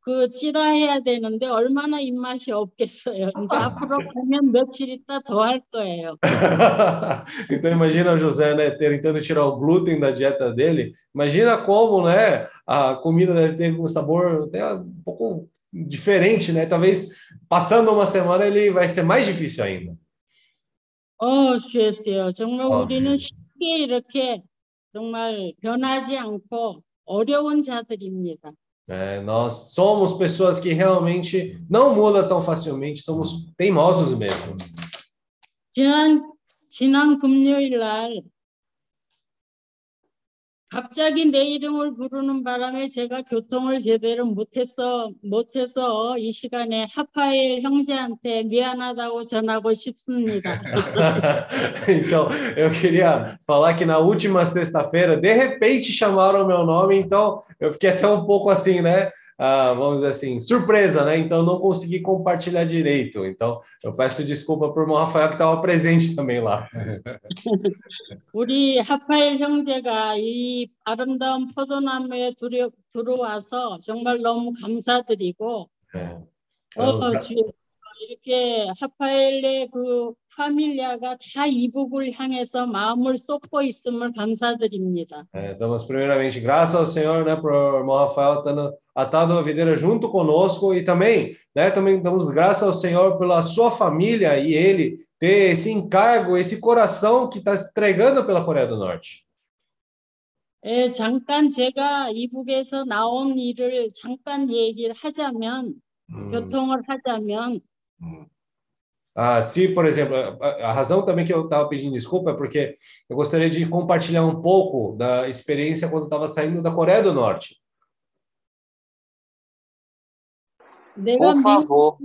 그 찌라해야 되는데 얼마나 입맛이 없겠어요. 이제 앞으로 가면 며칠 있다 더 할 거예요. então imagina o José, né, tentando tirar o glúten da dieta dele. Imagina como, né, a comida deve ter um sabor até um pouco diferente, né? Talvez passando uma semana ele vai ser mais difícil ainda. 어, 주였어요. 정말 어, 우리는 주여. 쉽게 이렇게 정말 변하지 않고 어려운 자들입니다. É, nós somos pessoas que realmente não mudam tão facilmente, somos teimosos mesmo. 지난 지난 금요일 날 갑자기 내 이름을 부르는 바람에 제가 교통을 제대로 못해서 못해서 이 시간에 하파엘 형제한테 미안하다고 전하고 싶습니다. então, eu queria falar que na última sexta-feira, de repente chamaram meu nome, então eu fiquei até um pouco assim, né? Ah, vamos dizer assim, surpresa, né? Então não consegui compartilhar direito. Então eu peço desculpa por irmão Rafael que estava presente também lá. 우리 하파엘 형제가 이 아름다운 포도나무에 들어, 들어와서 정말 너무 감사드리고 É. 어, 주여, 이렇게 하파엘의 그 파밀리아가 다 이북을 향해서 마음을 쏟고 있음을 감사드립니다. É, damos primeiramente graças ao Senhor, né, por Rafael estando atado a videira junto conosco e também, né, também damos graças ao Senhor pela sua família e ele ter esse encargo, esse coração que está entregando pela Coreia do Norte. 예, 잠깐 제가 이북에서 나온 일을 잠깐 얘기를 하자면, Hum. 교통을 하자면, Ah, se, por exemplo, a, a razão também que eu estava pedindo desculpa é porque eu gostaria de compartilhar um pouco da experiência quando eu estava saindo da Coreia do Norte. 내가 Por 미, favor.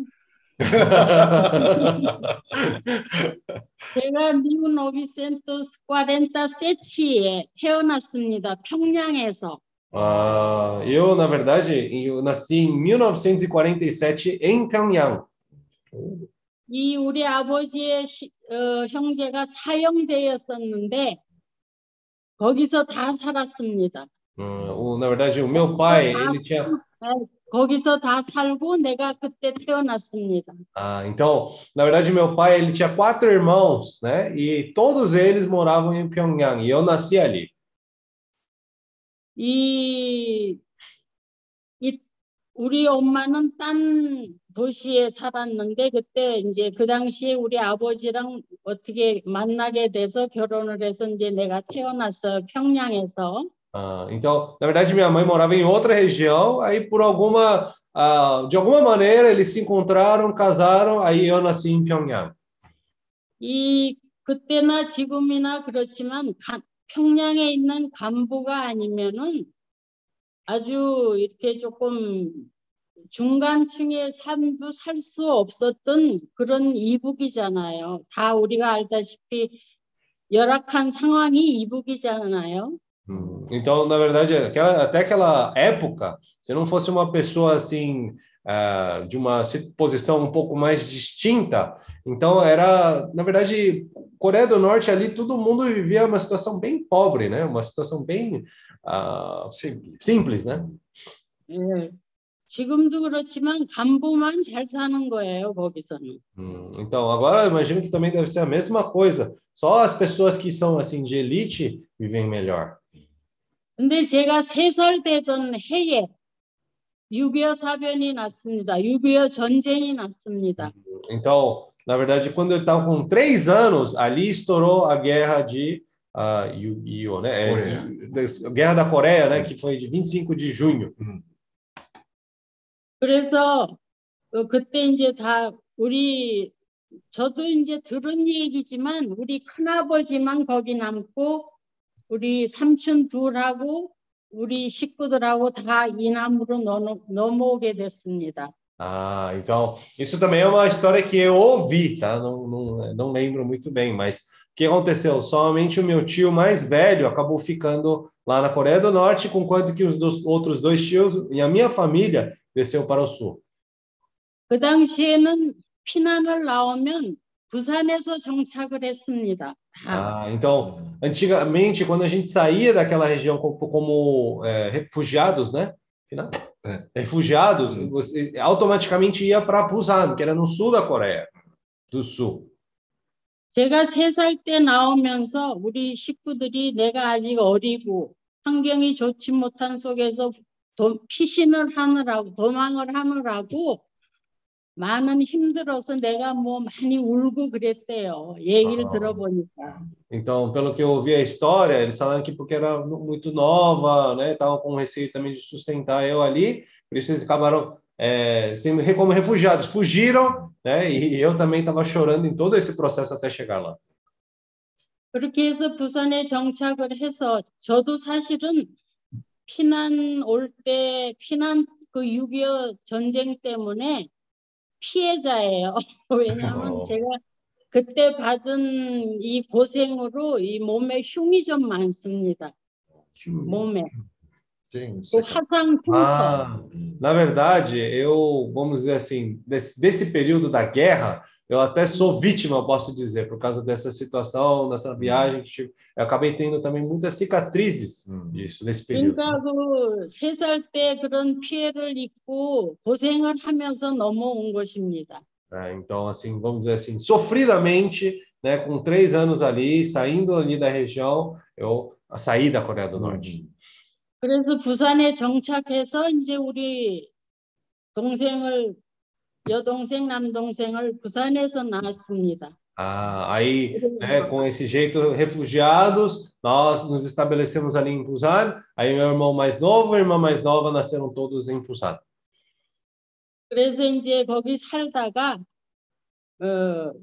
제가 미국 노비센토스 47에 태어났습니다. 평양에서. Ah, eu, na verdade, eu nasci em 1947 em Pyongyang. 이 우리 아버지의 시- 어, 형제가 사형제였었는데 거기서 다 살았습니다. Hum, na verdade, o meu pai, ele tinha. 거기서 다 살고 내가 그때 태어났습니다. Ah, então, na verdade, meu pai, ele tinha quatro irmãos, né? E todos eles moravam em Pyongyang. E eu nasci ali. 이, 이 우리 엄마는 딴 도시에 살았는데 그때 이제 그 당시에 우리 아버지랑 어떻게 만나게 돼서 결혼을 해서 이제 내가 태어났어 평양에서 Ah, então, na verdade, minha mãe morava em outra região. Aí, por alguma, ah, de alguma maneira, eles se encontraram, casaram. Aí eu nasci em Pyongyang. 이 그때나 지금이나 그렇지만 가- 평양에 있는 간부가 아니면은 아주 이렇게 조금 중간층의 삶도 살 수 없었던 그런 이북이잖아요. 다 우리가 알다시피 열악한 상황이 이북이잖아요. Hum, Então, na verdade, aquela, até aquela época, se não fosse uma pessoa assim, ah, de uma si- posição um pouco mais distinta, então era, na verdade, Coreia do Norte ali, todo mundo vivia uma situação bem pobre, né? Uma situação bem ah, Simples. simples, né? 예. 지금도 그렇지만 간부만 잘 사는 거예요, 거기서는. Hum, Então, agora eu imagino que também deve ser a mesma coisa. Só as pessoas que são assim de elite vivem melhor. 근데 제가 세 살 되던 해에 6.25 사변이 났습니다. 6.25 전쟁이 났습니다. Então, na verdade, quando eu estava com três anos, ali estourou a guerra de uh, Yu-Gi-Oh, né? É, Coreia. de- Guerra da Coreia, né? Que foi de 25 de junho. 그래서 어, 그때 이제 다 우리 저도 이제 들은 얘기지만 우리 큰아버지만 거기 남고 우리 삼촌 둘하고 우리 식구들하고 다 이남으로 넘어, 넘어오게 됐습니다. Ah, então, isso também é uma história que eu ouvi, tá? Não, não, não lembro muito bem, mas que aconteceu? Somente o meu tio mais velho acabou ficando lá na Coreia do Norte, enquanto que os dos, outros dois tios e a minha família desceu para o sul. 그 당시에는 피난을 나오면 부산에서 정착을 했습니다. 다. Ah, então, antigamente, quando a gente saía daquela região como, como, é, refugiados, né? É. Refugiados, você automaticamente ia para Busan, que era no sul da Coreia do Sul. 제가 세 살 때 나오면서 우리 식구들이 내가 아직 어리고 환경이 좋지 못한 속에서 도, 피신을 하느라고 도망을 하느라고 많은 힘들어서 내가 뭐 많이 울고 그랬대요. 얘기를 아. 들어보니까. Então, pelo que eu ouvi a história, eles falaram que porque era muito nova, né? Estavam com receio também de sustentar eu ali, por isso eles acabaram é, sendo como refugiados, fugiram, né? E eu também estava chorando em todo esse processo até chegar lá. 그렇게 해서 부산에 정착을 해서 저도 사실은 피난 올 때 피난 그 6.25 전쟁 때문에 피해자예요. 왜냐하면 어. 제가 그때 받은 이 고생으로 이 몸에 흉이 좀 많습니다. 몸에 Tem 그 화상 흉터. Ah, na verdade, eu, vamos dizer assim, desse, desse período da guerra, eu até sou vítima, eu posso dizer, por causa dessa situação, dessa viagem que tive. Eu acabei tendo também muitas cicatrizes 음. disso, desse período. 그러니까 그 세 살 때 그런 피해를 입고 고생을 하면서 넘어온 것입니다. né? Então, assim, vamos dizer assim, sofridamente, né, com três anos ali, saindo ali da região, eu saí da Coreia do Norte. 그래서 부산에 정착해서 이제 우리 동생을 여동생 남동생을 부산에서 낳았습니다. Ah, aí, né, com esse jeito, refugiados, nós nos estabelecemos ali em Busan. Aí, meu irmão mais novo e irmã mais nova nasceram todos em Busan. 그래서 이제 거기 살다가 어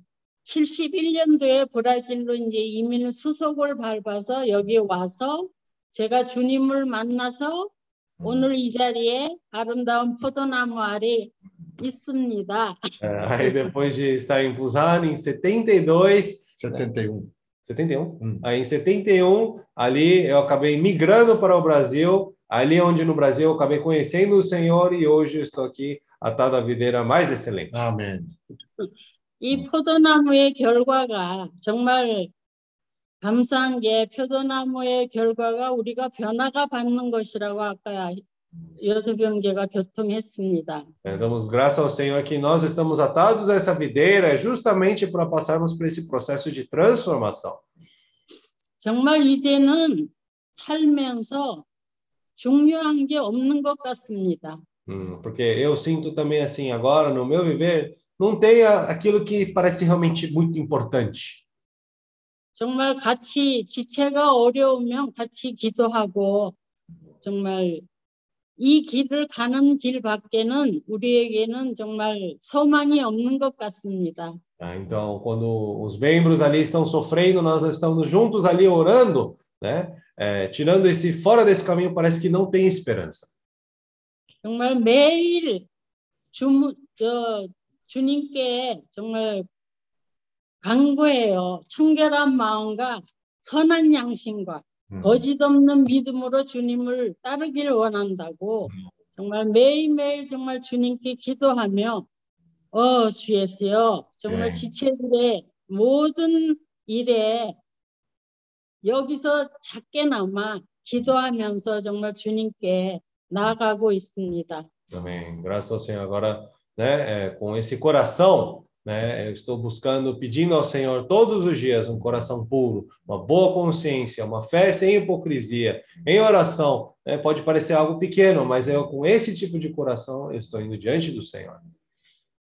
71년도에 브라질로 이제 이민 수속을 밟아서 여기 와서 제가 주님을 만나서 오늘 이 자리에 아름다운 포도나무 아래 있습니다. É, aí, depois de estar em Busan, em 72, 71. 71? Hum. Aí, em 71, ali eu acabei migrando para o Brasil. Ali onde no Brasil eu acabei conhecendo o Senhor e hoje eu estou aqui atado à videira mais excelente. 아멘. 이 포도나무의 결과가 정말 감사한 게 포도나무의 결과가 우리가 변화가 받는 것이라고 아까 여섯 형제가 교통했습니다. É, damos graças ao Senhor que nós estamos atados a essa videira justamente para passarmos por esse processo de transformação. 정말 이제는 살면서 중요한 게 없는 것 같습니다. Hum, porque eu sinto também assim, agora no meu viver, não tem a- aquilo que parece realmente muito importante. 정말 같이 지체가 어려우면 같이 기도하고 정말 이 길을 가는 길 밖에는 우리에게는 정말 소망이 없는 것 같습니다. tá? Então, quando os membros ali estão sofrendo, nós estamos juntos ali orando, né? É, tirando esse fora desse caminho, parece que não tem esperança. 정말 매일 주, 저, 주님께 정말 간구해요. 청결한 마음과 선한 양심과 음. 거짓 없는 믿음으로 주님을 따르길 원한다고 정말 매일매일 정말 주님께 기도하며 어 주 예수여 정말 네. 지체들의 모든 일에 여기서 작게나마 기도하면서 정말 주님께 나아가고 있습니다. Amém. Graças ao Senhor. Agora, né, é, com esse coração, né, eu estou buscando, pedindo ao Senhor todos os dias um coração puro, uma boa consciência, uma fé sem hipocrisia, em oração. né, pode parecer algo pequeno, mas eu, com esse tipo de coração, eu estou indo diante do Senhor.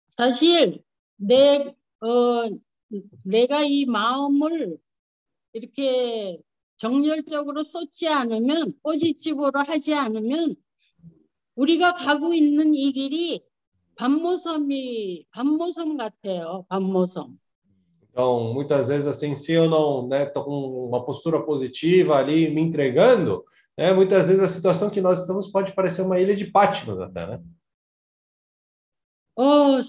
사실 내 어, 내가 이 마음을 이렇게 정열적으로 쏟지 않으면 꼬집집으로 하지 않으면 우리가 가고 있는 이 길이 반모섬이 반모섬 같아요. 반모섬. Então, muitas vezes, assim, se eu não estou com uma postura positiva ali, me entregando, né, muitas vezes a situação que nós estamos pode parecer uma ilha de Patmos até, né? 어.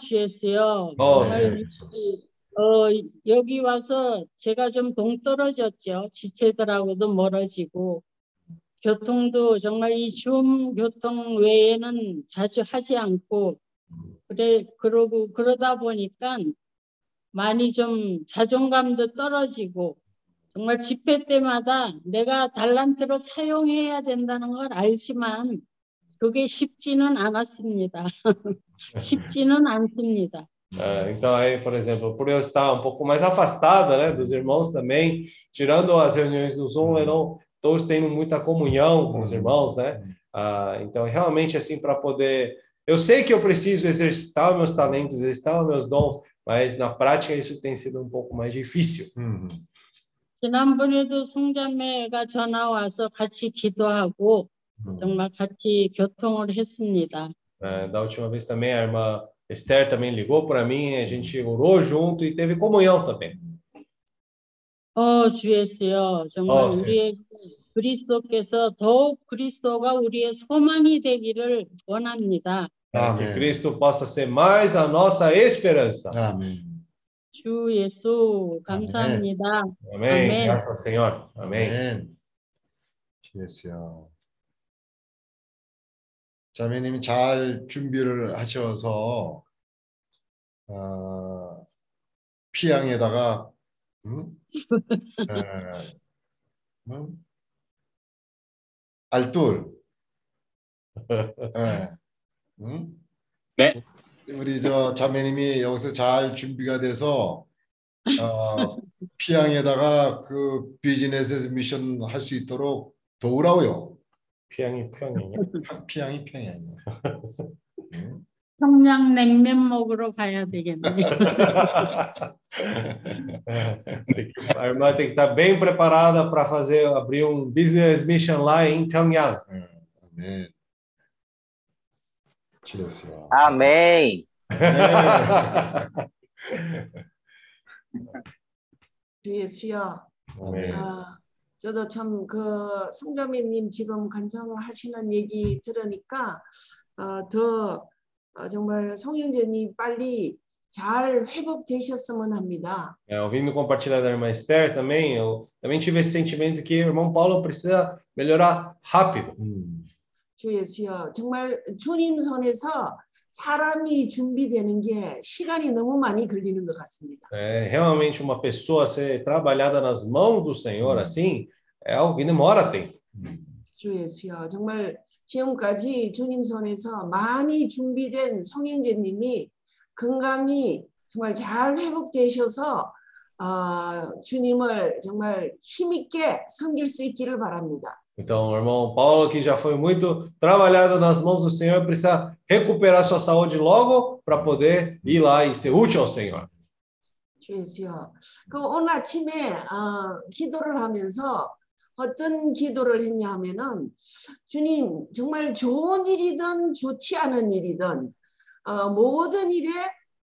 어, 정말 네. 이 어, 여기 와서 제가 좀 동떨어졌죠. 지체들하고도 멀어지고, 교통도 정말 이 줌 교통 외에는 자주 하지 않고, 그래, 그러고, 그러다 보니까 많이 좀 자존감도 떨어지고, 정말 집회 때마다 내가 달란트로 사용해야 된다는 걸 알지만, 그게 쉽지는 않았습니다. 쉽지는 않습니다. É, então, aí, por exemplo, por eu estar um pouco mais afastada né, dos irmãos também, tirando as reuniões do Zoom, eu não estou tendo muita comunhão com os irmãos, né? Ah, então, realmente, assim, para poder. Eu sei que eu preciso exercitar os meus talentos, exercitar os meus dons, mas na prática isso tem sido um pouco mais difícil. 음, 지난번에도 송자매가 전화 와서 같이 기도하고 음. 정말 같이 교통을 했습니다. É, da última vez também a irmã Esther também ligou para mim, a gente orou junto e teve comunhão também. 어, 주 예수여, 정말 어, 네. 우리의 그리스도께서 더욱 그리스도가 우리의 소망이 되기를 원합니다. Que Amém. Cristo possa ser mais a nossa esperança. 아멘. 주 예수, 감사합니다. Amém. Amém. Graças ao Senhor. Amém. 아멘. 주 예수요. 자매님이 잘 준비를 하셔서 어, 피양에다가 음? 에, 음? 알돌 예. 음? 네. 우리 저 자매님이 여기서 잘 준비가 돼서 어, 피양에다가 그 비즈니스 미션 할 수 있도록 도우라고요. 피양이 평양이요. 피양이 평양이요. 음. 평양냉면 먹으러 가야 que- a irmã tem que estar bem preparada para fazer abrir um business mission lá em Pyongyang. 네. 주였어요. 아멘. 주 예수여. 네. 아, 저도 참 그 성자매님 지금 간청하시는 얘기 들으니까 어, 더 어, 정말 성형제님 빨리 잘 회복되셨으면 합니다. É, ouvindo compartilhar da irmã Esther também, eu também tive esse sentimento que o irmão Paulo precisa melhorar rápido. 음. 주 예수여. 정말 주님 손에서 사람이 준비되는 게 시간이 너무 많이 걸리는 것 같습니다. É, realmente uma pessoa ser trabalhada nas mãos do Senhor assim é algo que demora tempo. 주 예수여. 정말 지금까지 주님 손에서 많이 준비된 성형제님이 건강이 정말 잘 회복되셔서 어, 주님을 정말 힘있게 섬길 수 있기를 바랍니다. Então, irmão Paulo, que já foi muito trabalhado nas mãos do Senhor, precisa recuperar sua saúde logo para poder ir lá e ser útil ao Senhor. 주 예수여. 그 오늘 아침에 어, 기도를 하면서 어떤 기도를 했냐 하면은 주님 정말 좋은 일이든 좋지 않은 일이든 어, 모든 일에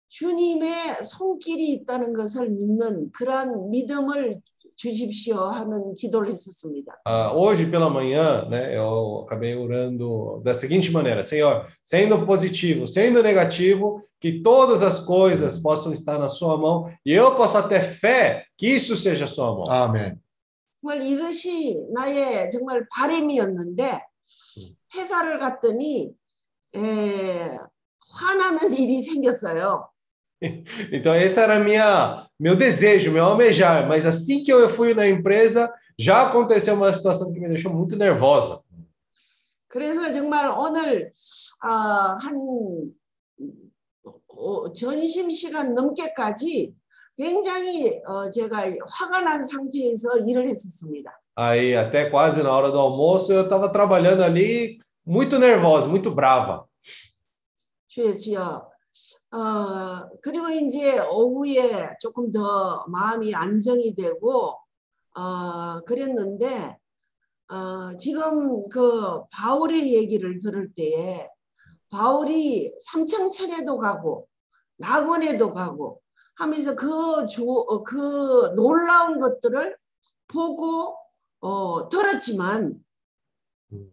주님의 손길이 있다는 것을 믿는 그러한 믿음을 주십시오 하는 기도를 했었습니다. Ah, hoje pela manhã, né, eu acabei orando da seguinte maneira: Senhor, sendo positivo, sendo negativo, que todas as coisas possam estar na Sua mão e eu possa ter fé que isso seja a Sua mão. 아멘. 정말 이것이 나의 정말 바램이었는데 회사를 갔더니 에, 화나는 일이 생겼어요. Então, esse era minha, meu desejo, meu almejar. Mas assim que eu fui na empresa, já aconteceu uma situação que me deixou muito nervosa. 그래서 정말 오늘 아, 한 어, 전심 시간 넘게까지 굉장히 어, 제가 화가 난 상태에서 일을 했었습니다. Aí, até quase na hora do almoço, eu estava trabalhando ali muito nervosa, muito brava. 주 예수여. 어, 그리고 이제 오후에 조금 더 마음이 안정이 되고 어, 그랬는데 어, 지금 그 바울의 얘기를 들을 때에 바울이 삼청천에도 가고 낙원에도 가고 하면서 그, 조, 어, 그 놀라운 것들을 보고 어, 들었지만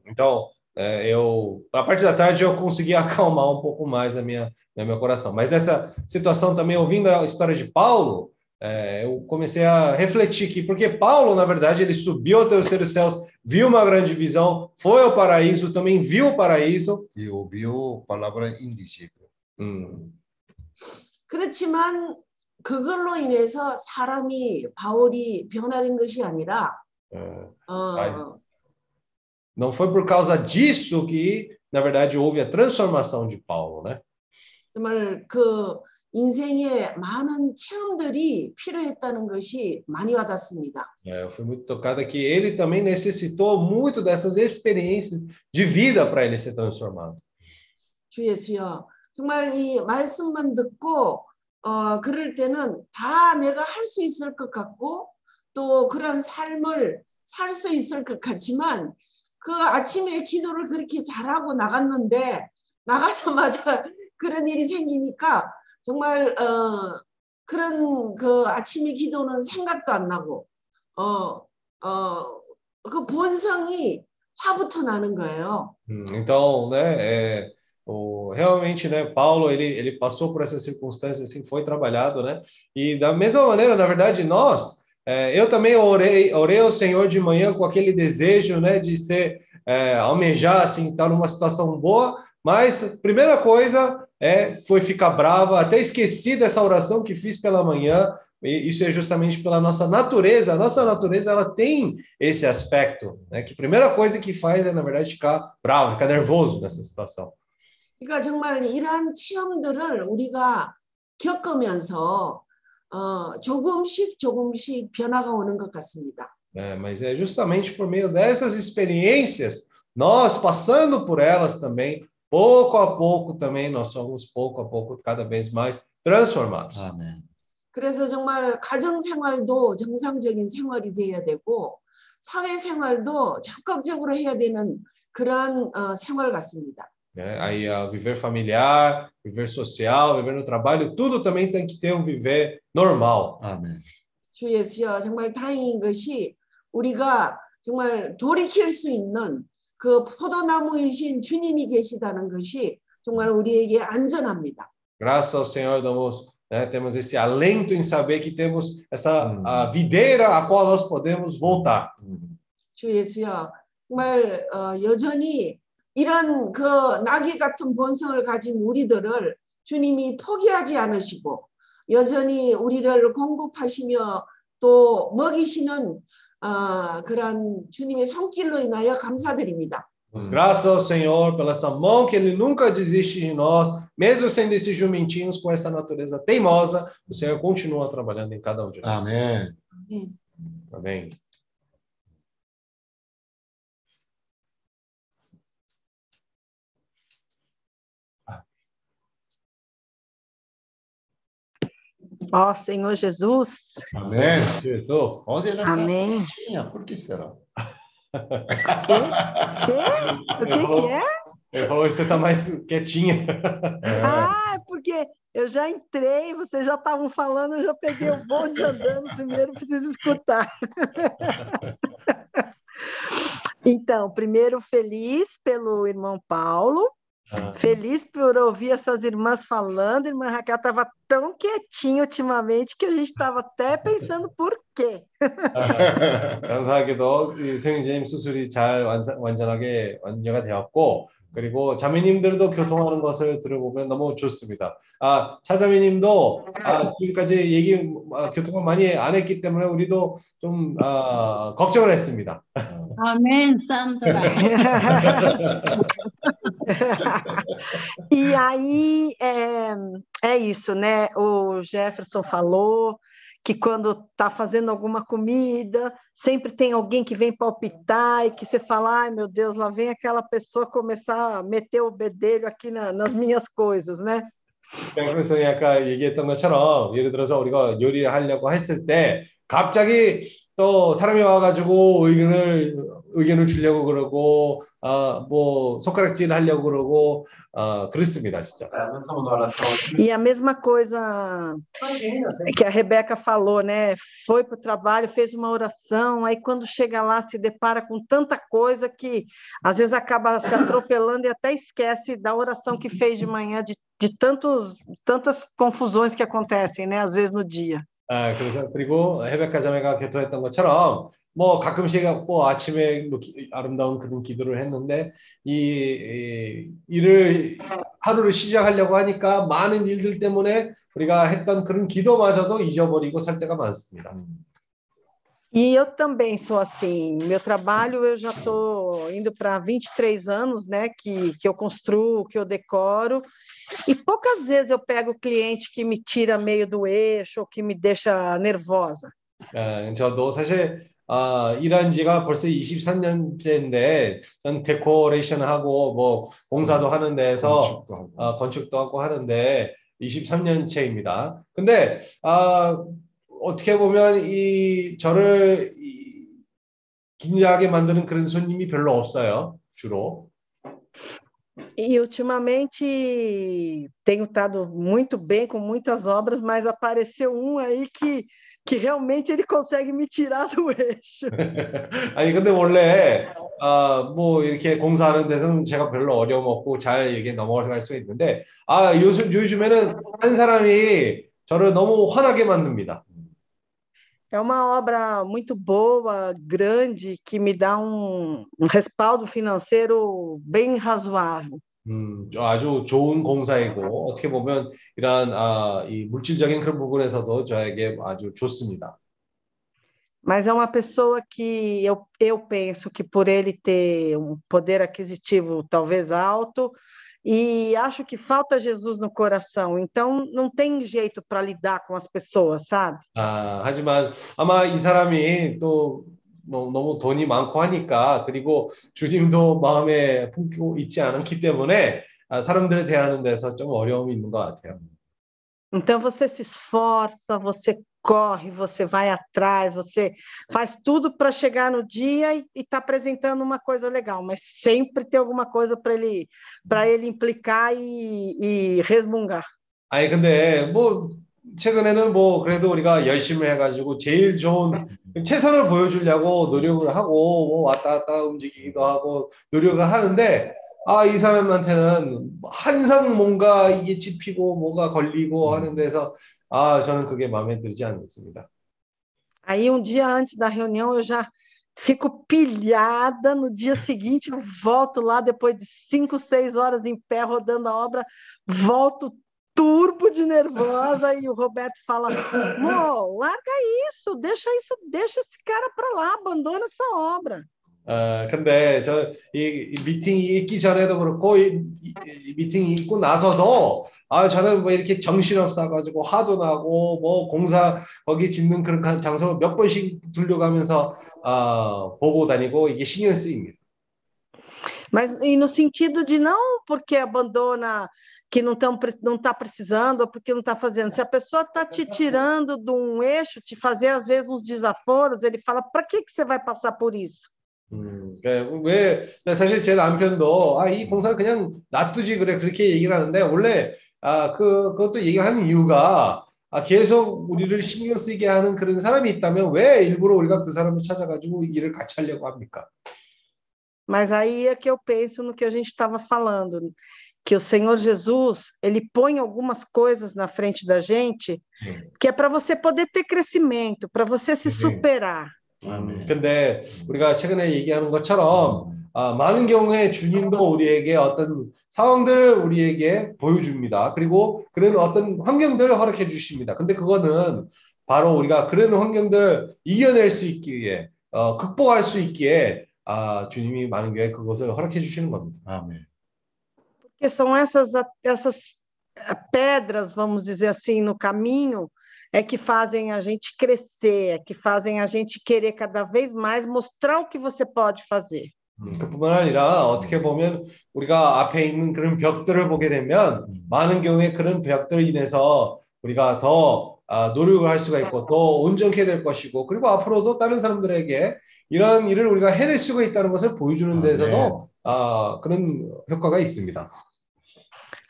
Então, é, eu a partir da tarde eu consegui acalmar um pouco mais a minha, né, meu coração. Mas nessa situação também, ouvindo a história de Paulo, é, eu comecei a refletir aqui, porque Paulo, na verdade, ele subiu ao terceiro céus, viu uma grande visão, foi ao paraíso, também viu o paraíso. E ouviu palavra indizível. Hum, 그렇지만 그걸로 인해서 사람이 바울이 변화된 것이 아니라 어, não foi por causa disso que, na verdade, houve a transformação de Paulo, né? 정말 그 인생에 많은 체험들이 필요했다는 것이 많이 와닿습니다. É, eu fui muito tocada que ele também necessitou muito dessas experiências de vida para ele ser transformado. 주 예수여, 정말 이 말씀만 듣고 어 그럴 때는 다 내가 할 수 있을 것 같고 또 그런 삶을 살 수 있을 것 같지만 그 아침에 기도를 그렇게 잘하고 나갔는데 나가자마자 그런 일이 생기니까 정말 어 그런 그 아침의 기도는 생각도 안 나고 어 어 그 본성이 화부터 나는 거예요. Hum, Então, realmente, né, Paulo, ele, ele passou por essas circunstâncias, assim, foi trabalhado, né, e da mesma maneira, na verdade, nós, é, eu também orei, orei ao Senhor de manhã com aquele desejo, né, de ser, é, almejar, assim, estar numa situação boa, mas primeira coisa é, foi ficar brava, até esqueci dessa oração que fiz pela manhã, isso é justamente pela nossa natureza, a nossa natureza, ela tem esse aspecto, né, que a primeira coisa que faz é, na verdade, ficar bravo, ficar nervoso nessa situação. 그러니까 정말 이러한 체험들을 우리가 겪으면서 어, 조금씩 조금씩 변화가 오는 것 같습니다. né? Mas é justamente por meio dessas experiências, nós passando por elas também, pouco a pouco também, nós somos pouco a pouco cada vez mais transformados. 아멘. 그래서 정말 가정 생활도 정상적인 생활이 돼야 되고 사회 생활도 적극적으로 해야 되는 그러한 어, 생활 같습니다. Né? Aí, ah, viver familiar, viver social, viver no trabalho, tudo também tem que ter um viver normal. 아멘. 주 예수여 정말 다행인 것이 우리가 정말 돌이킬 수 있는 그 포도나무이신 주님이 계시다는 것이 정말 우리에게 안전합니다. Graças ao Senhor, damos, né, temos esse alento em saber que temos essa Hum. a videira a qual nós podemos voltar. 음. 주 예수여 정말 어, 여전히 이런 그 나귀 같은 본성을 가진 우리들을 주님이 포기하지 않으시고 여전히 우리를 공급하시며 또 먹이시는 어, 그런 주님의 손길로 인하여 감사드립니다. Graças ao Senhor pela essa mão que Ele nunca desiste de nós, mesmo sendo esses jumentinhos com essa natureza teimosa, o Senhor continua trabalhando em cada um de nós. 아멘. 네. Amém. Ó oh, Senhor Jesus. Amém. Jesus. Onde Amém. Tá Por que será? Quê? Quê? O que, que é? Hoje você está mais quietinha. É. Ah, é porque eu já entrei, vocês já estavam falando, eu já peguei o bonde andando primeiro, preciso escutar. Então, primeiro, feliz pelo irmão Paulo, Ah, feliz por ouvir essas irmãs falando. Irmã Raquel estava tão quietinha ultimamente que a gente estava até pensando por quê. 감사하게도 이 선생님 수술이 잘 완전, 완전하게 완료가 되었고 그리고 자매님들도 교통하는 것을 들어보면 너무 좋습니다. 아 차자매님도 아, 지금까지 얘기 아, 교통을 많이 안 했기 때문에 우리도 좀 아, 걱정을 했습니다. Amém, Sandra. E aí é, é isso, né? O Jefferson falou que quando está fazendo alguma comida, sempre tem alguém que vem palpitar e que você fala, ai meu Deus, lá vem aquela pessoa começar a meter o bedelho aqui na- nas minhas coisas, né? 그래서 아까 얘기했던 것처럼 예를 들어서 우리가 요리를 하려고 했을 때 갑자기 또 사람이 와가지고 의견을 의견을 주려고 그러고 아, 뭐 손가락질 하려고 그러고 아, 그렇습니다 진짜. É a mesma oração. E a mesma coisa que a Rebeca falou, né? Foi para o trabalho, fez uma oração, aí quando chega lá se depara com tanta coisa que às vezes acaba se atropelando e até esquece da oração que fez de manhã, de, de tantos, tantas confusões que acontecem, né? Às vezes no dia. 아, 그래서 그리고 헤베카 자매가 개토했던 것처럼 뭐 가끔씩 뭐 아침에 아름다운 그런 기도를 했는데 이, 이 일을 하루를 시작하려고 하니까 많은 일들 때문에 우리가 했던 그런 기도마저도 잊어버리고 살 때가 많습니다. E eu também sou assim. Meu trabalho, eu já estou indo para 23 anos, né? Que, que eu construo, que eu decoro. E poucas vezes eu pego cliente que me tira meio do eixo ou que me deixa nervosa. 아, 저도 사실 아, 일한 지가 벌써 23년째인데 전 데코레이션 하고 뭐 공사도 하는 데서 건축도 하고. 아, 건축도 하고 하는데 23년째입니다. 근데 아, 어떻게 보면 이 저를 이, 긴장하게 만드는 그런 손님이 별로 없어요. 주로. E ultimamente tenho estado muito bem com muitas obras, mas apareceu um aí que, que realmente ele consegue me tirar do eixo. 아니 근데 원래 아, 뭐 이렇게 공사하는 데서는 제가 별로 어려움 없고 잘 이게 넘어갈 수 있는데 아 요즘 요즘에는 한 사람이 저를 너무 화나게 만듭니다. É uma obra muito boa, grande, que me dá um, um respaldo financeiro bem razoável. 음, 아주 좋은 공사이고 어떻게 보면 이러한 아, 이 물질적인 그런 부분에서도 저에게 아주 좋습니다. Mas é uma pessoa que eu, eu penso que por ele ter um poder aquisitivo talvez alto, e acho que falta Jesus no coração, então não tem jeito para lidar com as pessoas, sabe? 아, 하지만 아마 이 사람이 또 너- 너무 돈이 많고 하니까 그리고 주님도 마음에 품고 있지 않기 때문에 아, 사람들을 대하는 데서 좀 어려움이 있는 것 같아요. Então você se esforça, você corre, você vai atrás, você faz tudo para chegar no dia e está apresentando uma coisa legal, mas sempre tem alguma coisa para ele para ele implicar e, e resmungar. 아니 근데 뭐 최근에는 뭐 그래도 우리가 열심히 해가지고 제일 좋은 최선을 보여주려고 노력을 하고 뭐 왔다 갔다 움직이기도 하고 노력을 하는데 아 이 사람한테는 항상 뭔가 이게 찝히고 뭐가 걸리고 하는 데서 아 저는 그게 마음에 들지 않습니다. Aí um dia antes da reunião eu já fico pilhada, no dia seguinte eu volto lá depois de cinco, seis horas em pé rodando a obra, volto turbo de nervosa e o Roberto fala: Mô, larga isso, deixa isso, deixa esse cara para lá, abandona essa obra. 어, 근데 저 이 미팅이 있기 전에도 그렇고 이, 이- 이 미팅이 있고 나서도 아 저는 뭐 이렇게 정신없어 가지고 화도 나고 뭐 공사 거기 짓는 그런 가- 장소 몇 번씩 둘러가면서 아 보고 다니고 이게 신경 쓰입니다. Mas e no sentido de não porque abandona que não estão não está precisando ou porque não está fazendo. Se a pessoa está te tirando de um eixo, te fazer às vezes uns desaforos, ele fala: para que que você vai passar por isso? 음, 그왜 사실 제 남편도 아 이 공사를 그냥 놔두지 그래 그렇게 얘기를 하는데 원래 아 그 그것도 얘기하는 이유가 아 계속 우리를 신경 쓰게 하는 그런 사람이 있다면 왜 일부러 우리가 그 사람을 찾아가지고 일을 같이 하려고 합니까? Mas aí é que eu penso no que a gente estava falando, que o Senhor Jesus, ele põe algumas coisas na frente da gente, 음. que é para você poder ter crescimento, para você se 음. superar. 아멘. 근데 우리가 최근에 얘기하는 것처럼 아, 많은 경우에 주님도 우리에게 어떤 상황들을 우리에게 보여줍니다. 그리고 그런 어떤 환경들을 허락해 주십니다. 근데 그거는 바로 우리가 그런 환경들 이겨낼 수 있기에 어, 극복할 수 있기에 아, 주님이 많은 경우에 그것을 허락해 주시는 겁니다. 아멘. Porque são essas, essas eh, pedras, vamos dizer assim, no caminho, é que fazem a gente crescer, é que fazem a gente querer cada vez mais mostrar o que você pode fazer. 음, 그뿐만 아니라 어떻게 보면 우리가 앞에 있는 그런 벽들을 보게 되면 많은 경우에 그런 벽들로 인해서 우리가 더 아, 노력을 할 수가 있고 더 온전케 될 것이고 그리고 앞으로도 다른 사람들에게 이런 일을 우리가 해낼 수가 있다는 것을 보여주는 아, 데서도 네. 아, 그런 효과가 있습니다.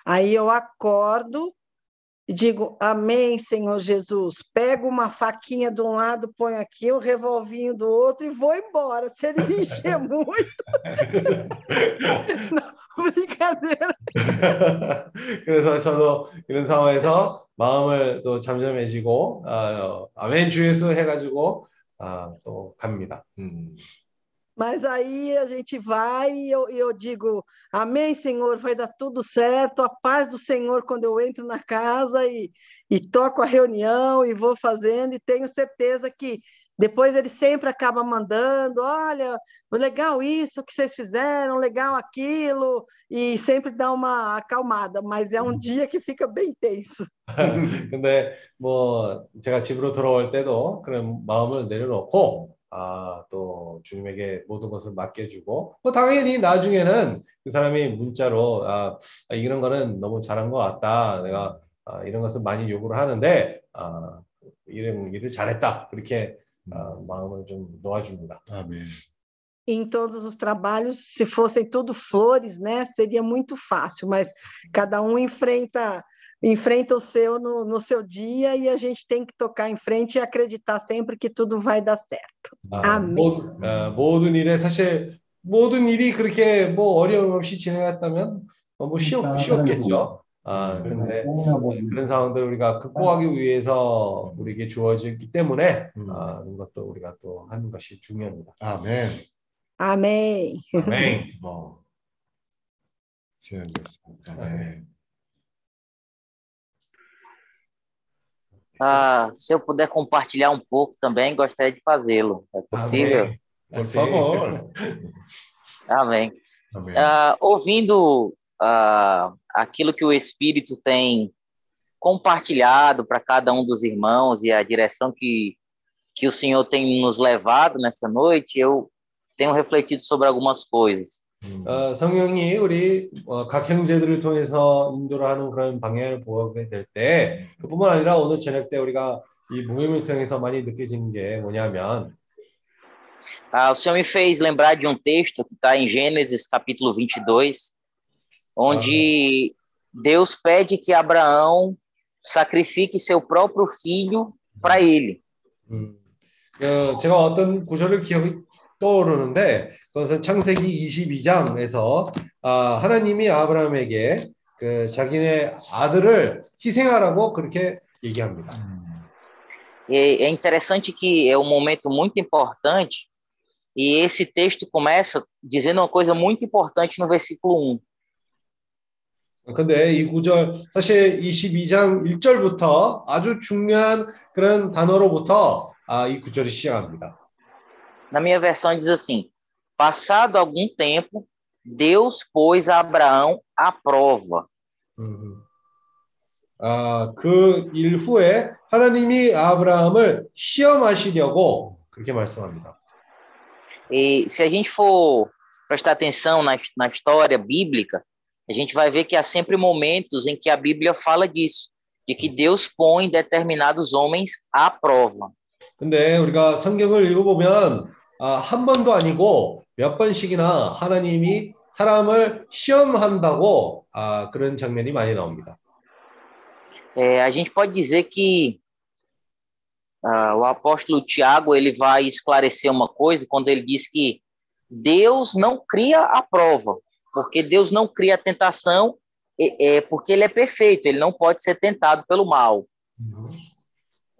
Aí eu acordo e digo, Amém, Senhor Jesus. Pego uma faquinha de um lado, ponho aqui, um revolvinho do outro e vou embora. Se ele me encher muito. Não, brincadeira. 그래서 저도 이런 상황에서 마음을 또 잠잠해지고 아, 아멘 주 예수 해가지고 아, 또 갑니다. 음. Mas aí a gente vai e eu, e eu digo, Amém, Senhor, vai dar tudo certo, a paz do Senhor quando eu entro na casa e, e toco a reunião e vou fazendo, e tenho certeza que depois ele sempre acaba mandando, olha, legal isso que vocês fizeram, legal aquilo, e sempre dá uma acalmada, mas é um dia que fica bem tenso. 근데 뭐 제가 집으로 돌아올 때도 그런 마음을 내려놓고 아, 또 주님에게 모든 것을 맡겨주고 뭐 당연히 나중에는 그 사람이 문자로 아, 아, 이런 거는 너무 잘한 것 같다. 내가 아, 이런 것을 많이 요구를 ha는데 아, 이런 일을 잘했다. 그렇게 아, 마음을 좀 놓아줍니다. 아멘. Em todos os trabalhos, se fossem tudo flores, né, seria muito fácil, mas cada um enfrenta enfrenta o seu no, no seu dia e a gente tem que tocar em frente e acreditar sempre que tudo vai dar certo. 아, 아멘. 모든, 아, 모든 일에 사실 모든 일이 그렇게 뭐 어려움 없이 진행했다면 어, 뭐 쉬웠, 쉬웠겠죠. 아, 근데 그런 상황들을 우리가 극복하기 위해서 우리에게 주어지기 때문에 음. 아, 이런 것도 우리가 또 하는 것이 중요합니다. 아멘. Amém. 아멘. 뭐, 수연 Ah, se eu puder compartilhar um pouco também, gostaria de fazê-lo. É tá possível? Amém. Por favor. Tá Amém. Amém. Tá ah, ouvindo ah, aquilo que o Espírito tem compartilhado para cada um dos irmãos e a direção que, que o Senhor tem nos levado nessa noite, eu tenho refletido sobre algumas coisas. 음. 어, 성령이 우리 어, 각 형제들을 통해서 인도를 하는 그런 방향을 보게 될 때 그뿐만 아니라 오늘 저녁 때 우리가 이 모임을 통해서 많이 느껴지는 게 뭐냐면 Ah, o Senhor me fez lembrar de um texto que está em Gênesis capítulo 22, onde Deus pede que Abraão sacrifique seu próprio filho para ele. 음, 어, 제가 어떤 구절을 기억이 떠오르는데 그것은 창세기 22장에서 아, 하나님이 아브라함에게 그 자기네 아들을 희생하라고 그렇게 얘기합니다. E é interessante que é um momento muito importante, e esse texto começa dizendo uma coisa muito importante no versículo 1. 근데 이 구절 사실 22장 1절부터 아주 중요한 그런 단어로부터 아, 이 구절이 시작합니다. Na minha versão diz assim: Passado algum tempo, Deus pôs a Abraão à prova. 음. 아, 그 일 후에 하나님이 아브라함을 시험하시려고 그렇게 말씀합니다. E se a gente for prestar atenção na, na história bíblica, a gente vai ver que há sempre momentos em que a Bíblia fala disso, de que Deus põe determinados homens à prova. 근데 우리가 성경을 읽어보면 아, 한 번도 아니고 몇 번씩이나 하나님이 사람을 시험한다고 아, 그런 장면이 많이 나옵니다. É, a gente pode dizer que ah, o apóstolo Tiago ele vai esclarecer uma coisa quando ele diz que Deus não cria a prova, porque Deus não cria a tentação, é, é porque ele é perfeito, ele não pode ser tentado pelo mal.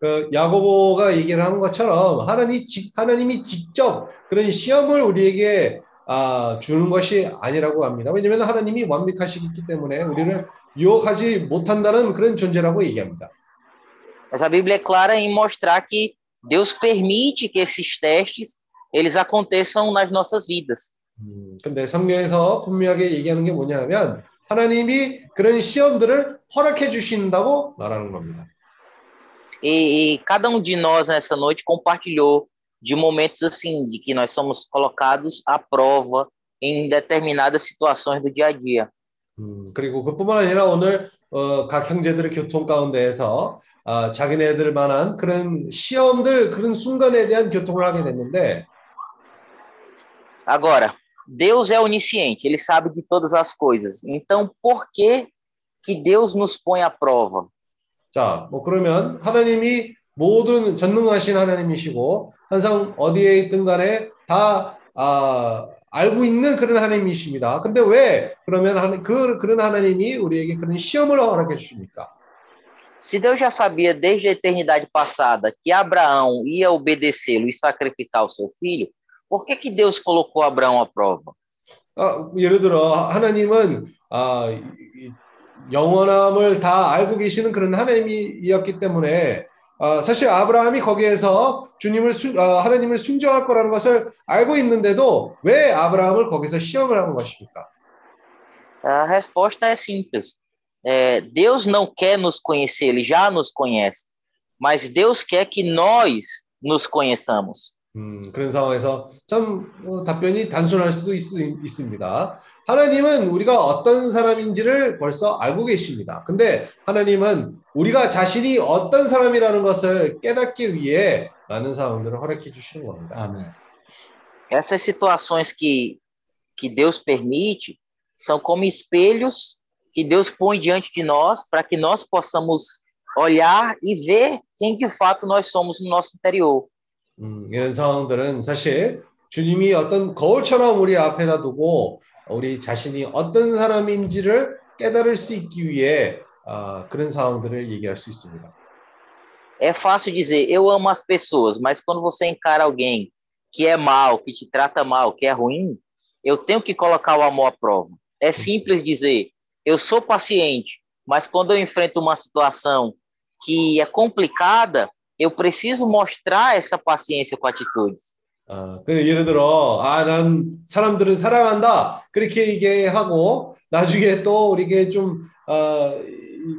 그 야고보가 얘기를 하는 것처럼 하나님 직- 하나님이 직접 그런 시험을 우리에게 아, 주는 것이 a니라고 합니다. 왜냐하면 하나님이 완벽하시기 때문에 우리를 유혹하지 못한다는 그런 존재라고 얘기합니다. Mas a Bíblia é clara em mostrar que Deus permite que esses testes eles aconteçam nas nossas vidas. 음, 근데 성경에서 분명하게 얘기하는 게 뭐냐면 하나님이 그런 시험들을 허락해 주신다고 말하는 겁니다. E, e cada um de nós nessa noite compartilhou de momentos assim, de que nós somos colocados à prova em determinadas situações do dia a dia. 음, 그리고 그뿐만 아니라 오늘 어, 각 형제들의 교통 가운데에서 아, 자기네들만한 그런 시험들 그런 순간에 대한 교통을 하게 됐는데 Agora, Deus é onisciente, ele sabe de todas as coisas. Então, por que que Deus nos põe à prova? 자, 뭐 그러면 하나님이 모든 전능하신 하나님이시고 항상 어디에 있든 간에 다 아, 알고 있는 그런 하나님이십니다. 근데 왜 그러면 그 그런 하나님이 우리에게 그런 시험을 허락해 주십니까? Se Deus já sabia desde a eternidade passada que Abraão ia obedecê-lo e sacrificar o seu filho, por que que Deus colocou Abraão à prova? 아, 예를 들어 하나님은 아, 영원함을 다 알고 계시는 그런 하나님이었기 때문에 아, 사실 아브라함이 거기에서 주님을 순, 아, 하나님을 순종할 거라는 것을 알고 있는데도 왜 아브라함을 거기서 시험을 한 것입니까? A resposta é simples. É, Deus não quer nos conhecer, ele já nos conhece. Mas Deus quer que nós nos conheçamos. 음, 그런 상황에서 참 어, 답변이 단순할 수도 있, 있습니다. 하나님은 우리가 어떤 사람인지를 벌써 알고 계십니다. 근데 하나님은 우리가 자신이 어떤 사람이라는 것을 깨닫기 위해 많은 상황들을 허락해 주시는 겁니다. 아멘. Essas situações que, que Deus permite são como espelhos que Deus põe diante de nós para que nós possamos olhar e ver quem de fato nós somos no nosso interior. 음, 이런 상황들은 사실 주님이 어떤 거울처럼 우리 앞에다 두고 우리 자신이 어떤 사람인지를 깨달을 수 있기 위해 아, 그런 상황들을 얘기할 수 있습니다. É fácil dizer eu amo as pessoas, mas quando você encara alguém que é mal, que te trata mal, que é ruim, eu tenho que colocar o amor à prova. É simples dizer eu sou paciente, mas quando eu enfrento uma situação que é complicada, eu preciso mostrar essa paciência com atitudes. 아, 그 예를 들어, 아, 난 사람들을 사랑한다. 그렇게 얘기하고, 나중에 또 우리게 좀, 어,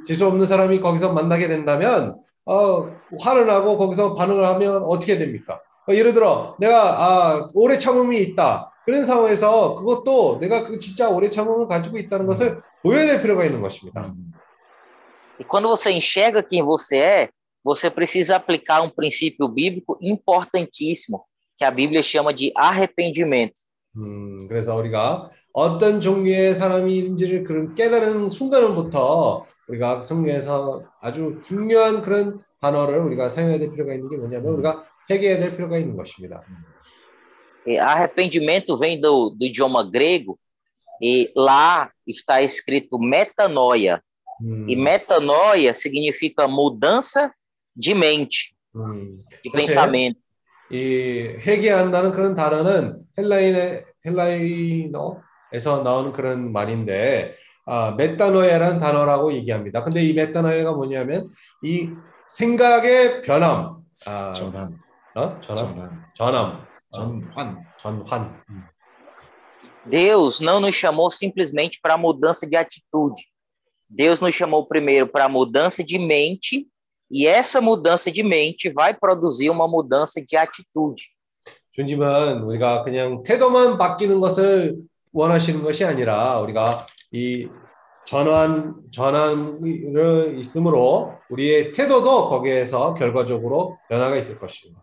재수 없는 사람이 거기서 만나게 된다면, 어, 화를 나고 거기서 반응을 하면 어떻게 됩니까? 어, 예를 들어, 내가, 아, 오래 참음이 있다. 그런 상황에서 그것도 내가 그 진짜 오래 참음을 가지고 있다는 것을 보여야 될 필요가 있는 것입니다. 음. E quando você enxerga quem você é, você precisa aplicar um princípio bíblico importantíssimo, que a Bíblia chama de arrependimento. 음, 그래서 우리가 어떤 종류의 사람인지를 그런 깨달은 순간부터 우리가 성경에서 아주 중요한 그런 단어를 우리가 사용해야 될 필요가 있는 게 뭐냐면 우리가 회개해야 될 필요가 있는 것입니다. E arrependimento vem do, do idioma grego, e lá está escrito metanoia. 음, E metanoia significa mudança de mente, 음, de 사실 pensamento. 이 회개한다는 그런 단어는 헬라인의 헬라인어에서 나오는 그런 말인데 아, 메타노에라는 단어라고 얘기합니다. 근데 이 메타노에가 뭐냐면 이 생각의 변함, 아, 전환, 어? 전함, 전환, 전함, 전환. 전환. Deus não nos chamou simplesmente para mudança de atitude. Deus nos chamou primeiro para mudança de mente, e essa mudança de mente vai produzir uma mudança de atitude. 주님은 우리가 그냥 태도만 바뀌는 것을 원하시는 것이 아니라 우리가 이 전환 전환을 있으므로 우리의 태도도 거기에서 결과적으로 변화가 있을 것입니다.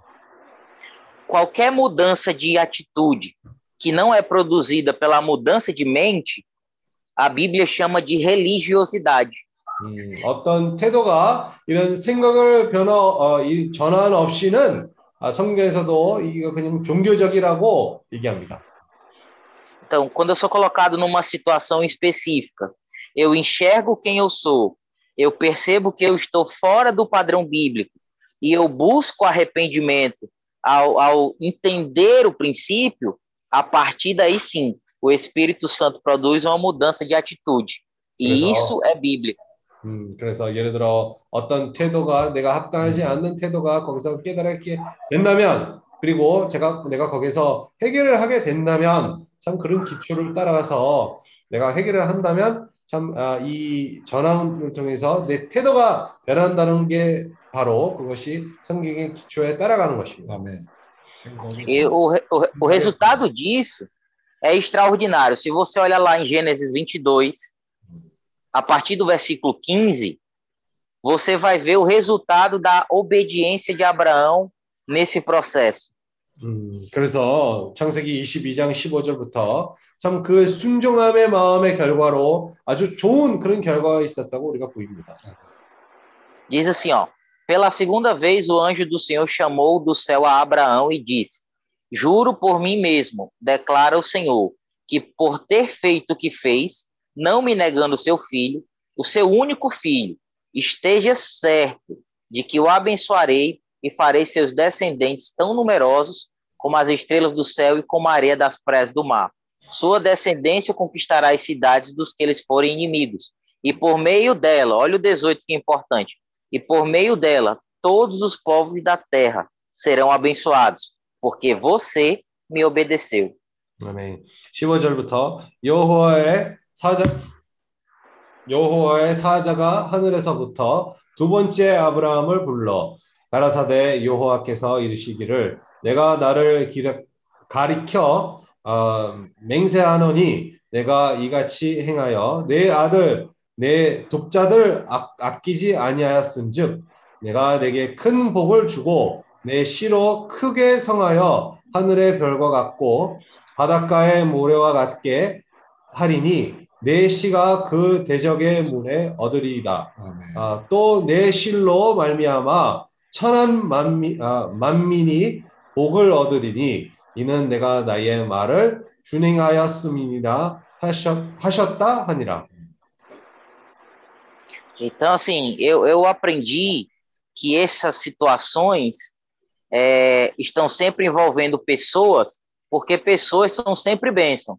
Qualquer mudança de atitude que não é produzida pela mudança de mente, a Bíblia chama de religiosidade. 음, 어떤 태도가 이런 생각을 변화 어, 이 전환 없이는 아, 성경에서도 이거 그냥 종교적이라고 얘기합니다. Então, quando eu sou colocado numa situação específica, eu enxergo quem eu sou, eu percebo que eu estou fora do padrão bíblico e eu busco arrependimento ao, ao entender o princípio, a partir daí sim, o Espírito Santo produz uma mudança de atitude. E Exato. isso é bíblico. 음, 그래서 예를 들어 어떤 태도가 내가 합당하지 않는 태도가 거기서 깨달게 된다면 그리고 제가 내가 거기서 해결을 하게 된다면 참 그런 기초를 따라가서 내가 해결을 한다면 참이 전환을 통해서 내 태도가 변한다는 게 바로 그것이 성경의 기초에 따라가는 것입니다. 아멘. E o, o, o resultado disso é extraordinário. Se você olha lá em Gênesis 22, a partir do versículo 15, você vai ver o resultado da obediência de Abraão nesse processo. 음, 그래서 창세기 22장 15절부터 참 그 순종함의 마음의 결과로 아주 좋은 그런 결과가 있었다고 우리가 보입니다. Diz assim, ó: Pela segunda vez o anjo do Senhor chamou do céu a Abraão e disse: Juro por mim mesmo, declara o Senhor, que por ter feito o que fez, não me negando seu filho, o seu único filho, esteja certo de que o abençoarei e farei seus descendentes tão numerosos como as estrelas do céu e como a areia das praias do mar. Sua descendência conquistará as cidades dos que eles forem inimigos. E por meio dela, olha o 18 que é importante, e por meio dela, todos os povos da terra serão abençoados, porque você me obedeceu. 아멘. 15절부터 여호와의 사자 여호와의 사자가 하늘에서부터 두 번째 아브라함을 불러 가라사대 여호와께서 이르시기를 내가 나를 기려, 가리켜 어, 맹세하노니 내가 이같이 행하여 내 아들 내 독자들 아, 아끼지 아니하였은즉 내가 내게 큰 복을 주고 내 씨로 크게 성하여 하늘의 별과 같고 바닷가의 모래와 같게 하리니 내 씨가 그 대적의 문에 얻으리이다. 아, 또내 실로 말미암아 천한 만민, 아, 만민이 복을 얻으리니 이는 내가 나의 말을 준행하였음이니라 하셨, 하셨다 하니라. Então, assim, eu, eu aprendi que essas situações é, estão sempre envolvendo pessoas, porque pessoas são sempre bênção.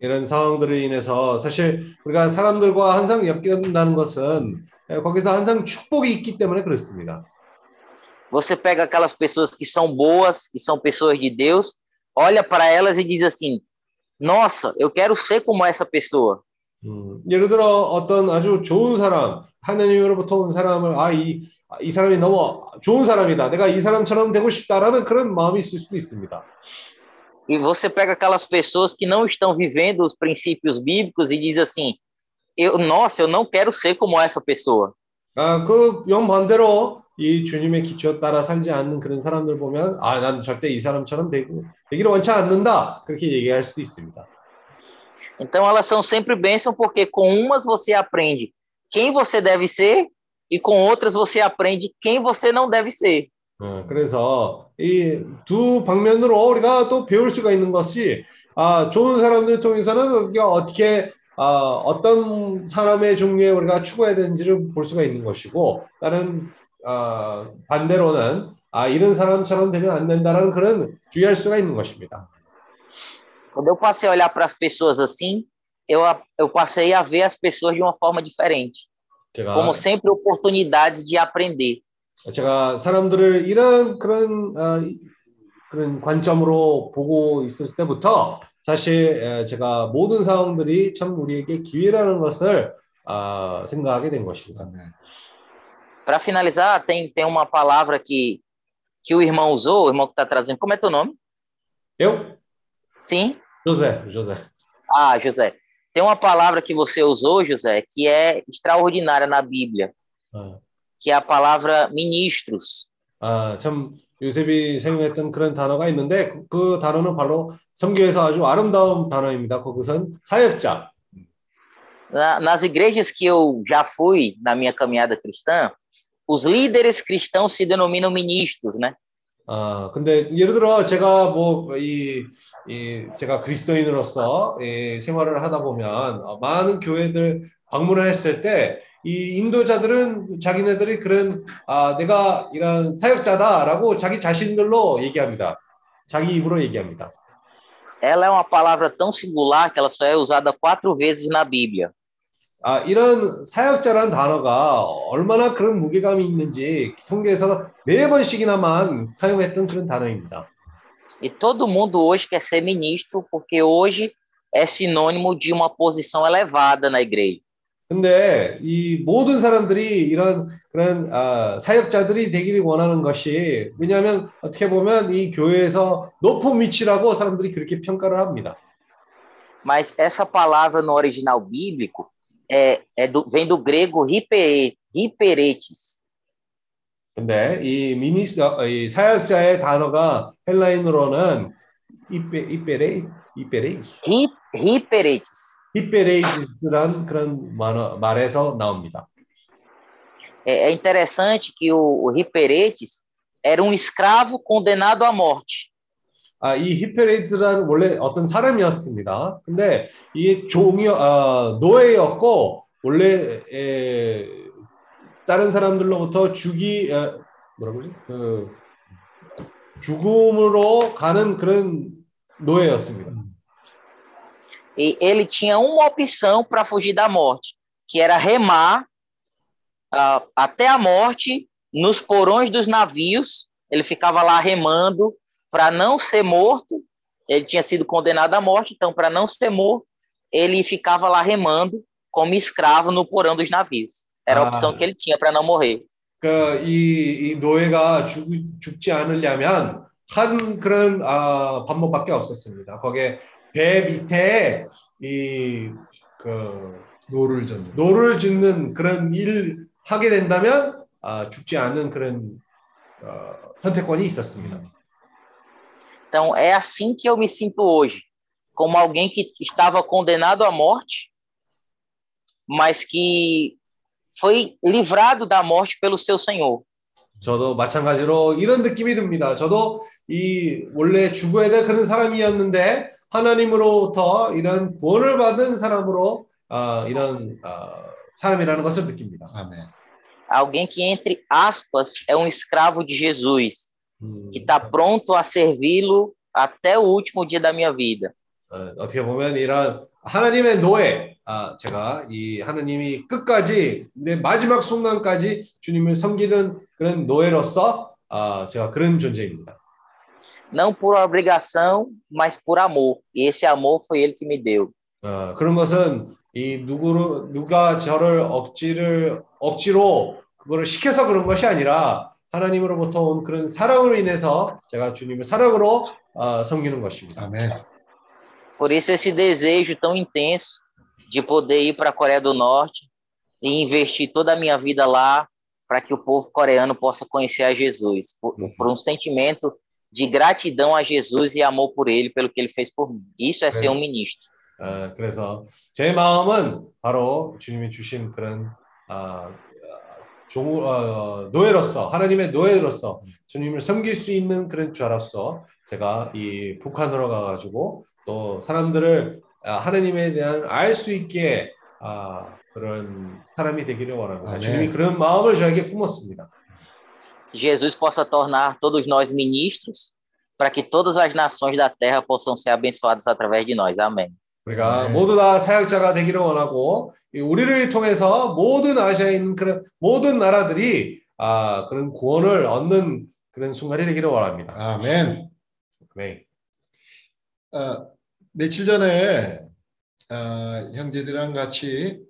이런 상황들로 인해서 사실 우리가 사람들과 항상 엮인다는 것은 에, 거기서 항상 축복이 있기 때문에 그렇습니다. Você pega aquelas pessoas que são boas, que são pessoas de Deus, olha para elas e diz assim: Nossa, eu quero ser como essa pessoa. 음, 예를 들어 어떤 아주 좋은 사람, 하나님으로부터 온 사람을 아, 이, 이 사람이 너무 좋은 사람이다. 내가 이 사람처럼 되고 싶다라는 그런 마음이 있을 수도 있습니다. E você pega aquelas pessoas que não estão vivendo os princípios bíblicos e diz assim: eu, Nossa, eu não quero ser como essa pessoa. 아, 그 영반대로 이 주님의 기초 따라 살지 않는 그런 사람들 보면 아, 난 절대 이 사람처럼 되고 되기를 원치 않는다. 그렇게 얘기할 수도 있습니다. Então elas são sempre bênção porque com umas você aprende quem você deve ser e com outras você aprende quem você não deve ser. 어, 그래서 이 두 방면으로 우리가 또 배울 수가 있는 것이 아, 좋은 사람들 통해서는 우리가 어떻게 아, 어떤 사람의 종류에 우리가 추구해야 되는지를 볼 수가 있는 것이고 다른 아, 반대로는 아, 이런 사람처럼 되면 안 된다라는 그런 주의할 수가 있는 것입니다. Quando eu passei a olhar para as pessoas assim, eu, eu passei a ver as pessoas de uma forma diferente, 제가 como sempre oportunidades de aprender. 제가 사람들을 이런 그런 어, 그런 관점으로 보고 있을 때부터 사실 에, 제가 모든 상황들이 참 우리에게 기회라는 것을 아, 생각하게 된 것입니다. Para finalizar, tem, tem uma palavra que, que o irmão usou, o irmão que está trazendo. Como é teu nome? Eu? Sim? 조세, 조세. Ah, José. Tem uma palavra que você usou, José, que é extraordinária na Bíblia, 어, que é a palavra ministros. 아, 참 요셉이 사용했던 그런 단어가 있는데 그, 그 단어는 바로 성경에서 아주 아름다운 단어입니다. 그것은 사역자. Na- nas igrejas que eu já fui na minha caminhada cristã, os líderes cristãos se denominam ministros, né? 아, 근데 예를 들어 제가 뭐이 이 제가 그리스도인으로서 이 생활을 하다 보면 어, 많은 교회들 방문을 했을 때 이 인도자들은 자기네들이 그런 아, 내가 이런 사역자다라고 자기 자신들로 얘기합니다. 자기 입으로 얘기합니다. Ela é uma palavra tão singular que ela só é usada quatro vezes na Bíblia. 아, 이런 사역자라는 단어가 얼마나 그런 무게감이 있는지 성경에서 네 번씩이나만 사용했던 그런 단어입니다. E todo mundo hoje quer ser ministro porque hoje é sinônimo de uma posição elevada na igreja. 근데 이 모든 사람들이 이런 그런 아, 사역자들이 되기를 원하는 것이 왜냐하면 어떻게 보면 이 교회에서 높은 위치라고 사람들이 그렇게 평가를 합니다. Mas essa palavra no original bíblico é, é do, vem do grego hipere, hiperetes. 근데 이 미니스터 이 사역자의 단어가 헬라인으로는 이페레 이페레 Ri- Riperetes. 히페레이즈라는 그런 말, 말에서 나옵니다. É, interessante que o, o Riperetes era um escravo condenado à morte. 아, 이 히페레이즈라는 원래 어떤 사람이었습니다. 근데 이 종이 아, 노예였고 원래 에, 다른 사람들로부터 죽이 에, 뭐라 그러지? 그 죽음으로 가는 그런 노예였습니다. E ele tinha uma opção para fugir da morte, que era remar ah, até a morte nos porões dos navios. Ele ficava lá remando para não ser morto. Ele tinha sido condenado à morte, então, para não ser morto, ele ficava lá remando como escravo no porão dos navios. Era a Ah. opção que ele tinha para não morrer. 그, 이, 이 노예가 죽, 죽지 않으려면 한 그런 아, 방법밖에 없었습니다. 거기에 배 밑에 이, 그, 노를 젓는. 노를 짓는 그런 일 하게 된다면 아, 죽지 않는 그런 어, 선택권이 있었습니다. Então, é assim que eu me sinto hoje, como alguém que estava condenado à morte, mas que foi livrado da morte pelo seu Senhor. 저도 마찬가지로 이런 느낌이 듭니다. 저도 이 원래 죽어야 될 그런 사람이었는데 하나님으로부터 이런 구원을 받은 사람으로 아, 이런 아, 사람이라는 것을 느낍니다. 아멘. Alguém que, entre aspas, é um escravo de Jesus, 음, que está pronto a servi-lo até o último dia da minha vida. 어, 어떻게 보면 이런 하나님의 노예, 아, 제가 이 하나님이 끝까지 내 마지막 순간까지 주님을 섬기는 그런 노예로서 아, 제가 그런 존재입니다. Não por obrigação, mas por amor. E esse amor foi ele que me deu. 어, 그런 것은 이 누구로 누가 저를 억지를 억지로 그거를 시켜서 그런 것이 아니라 하나님으로부터 온 그런 사랑으로 인해서 제가 주님을 사랑으로 어, 섬기는 것입니다. 아멘. Por isso, esse desejo tão intenso de poder ir para a Coreia do Norte e investir toda a minha vida lá para que o povo coreano possa conhecer a Jesus, por, por um sentimento de gratidão a Jesus e amor por ele, pelo que ele fez por mim. Isso é ser um ministro. 어, 그래서 제 마음은 바로 주님이 주신 그런 아, 종, 어, 노예로서 하나님의 노예로서 주님을 섬길 수 있는 그런 자로서 제가 이 북한으로 가가지고 또 사람들을 아, 하나님에 대한 알 수 있게 아, 그런 사람이 되기를 원합니다. 아멘. 주님이 그런 마음을 저에게 품었습니다. Que Jesus possa tornar todos nós ministros para que todas as nações da terra possam ser abençoadas através de nós. Amém. 우리가 아멘. 모두 다 사역자가 되기를 원하고 이 우리를 통해서 모든 아시아에 있는 그런 모든 나라들이 아, 그런 구원을 얻는 그런 순간이 되기를 원합니다. 아멘. 네. 어, 며칠 전에 어, 형제들이랑 같이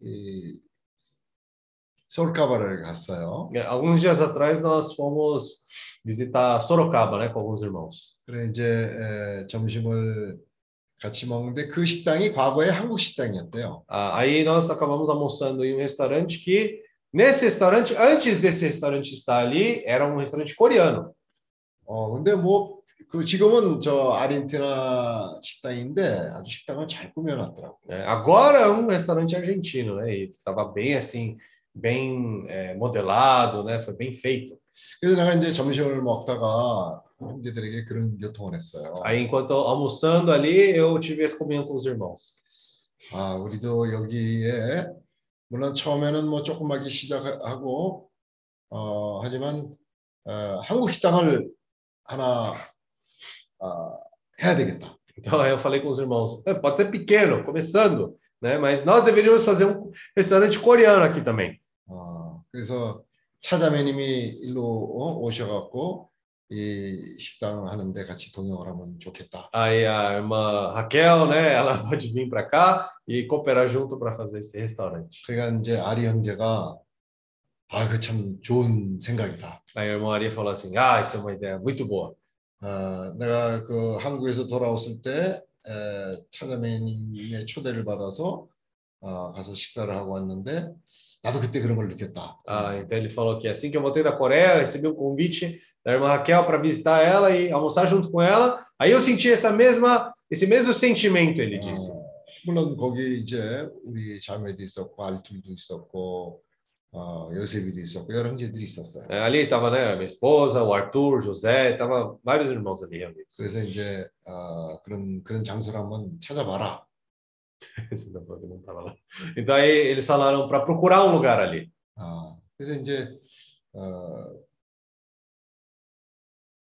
이 솔카바를 갔어요. É, Alguns dias atrás nós fomos visitar Sorocaba, né, com alguns irmãos. 그래 이제 에, 점심을 같이 먹는데 그 식당이 과거에 한국 식당이었대요. Ah, aí nós acabamos almoçando em um restaurante que nesse restaurante, antes desse restaurante estar ali, era um restaurante coreano. 어 근데 뭐 그 지금은 저 아르헨티나 식당인데 아주 식당을 잘 꾸며놨더라고. né? Agora é um restaurante argentino, né? E estava bem assim, bem é, modelado, né? Foi bem feito. 그래서 내가 이제 점심을 먹다가 형제들에게 그런 요통을 했어요. Aí enquanto almoçando ali, eu tive essa comunhão com os irmãos. 아 우리도 여기에 물론 처음에는 뭐 조그맣게 시작하고 어 하지만 어, 한국 식당을 하나 어, 해야 되겠다. Então aí eu falei com os irmãos, "É, pode ser pequeno, começando, né? Mas nós deveríamos fazer um restaurante coreano aqui também. 어, 그래서 차자매님이 일로 어, 오셔갖고 이 식당 하는데 같이 동역을 하면 좋겠다. Aí a irmã Raquel, né? Ela pode vir para cá e cooperar junto para fazer esse restaurante. 그러니까 이제 아리 형제가 아, 그 참 좋은 생각이다. Aí a irmã Maria falou assim: Ah, isso é uma ideia muito boa. 어, 내가 그 한국에서 돌아왔을 때 에, 차자매님의 초대를 받아서 어, 가서 식사를 하고 왔는데 나도 그때 그런 걸 느꼈다. Ah, então ele falou que assim que eu voltei da Coreia, recebi um convite da irmã Raquel para visitar ela e almoçar junto com ela. Aí eu senti essa mesma, esse mesmo sentimento, ele disse. 어, 물론 거기 이제 우리 자매도 있었고 알툴도 있었고 어, 요셉이도 있었고 여러 형제들이 있었어요. É, ali estava, né, minha esposa, o Arthur, José, tava vários irmãos ali reunidos. 그래서 이제 어, 그런 그런 장소를 한번 찾아봐라. Esse não foi- não tava lá. Então aí eles falaram para procurar um lugar ali. 아, 그래서 이제 어,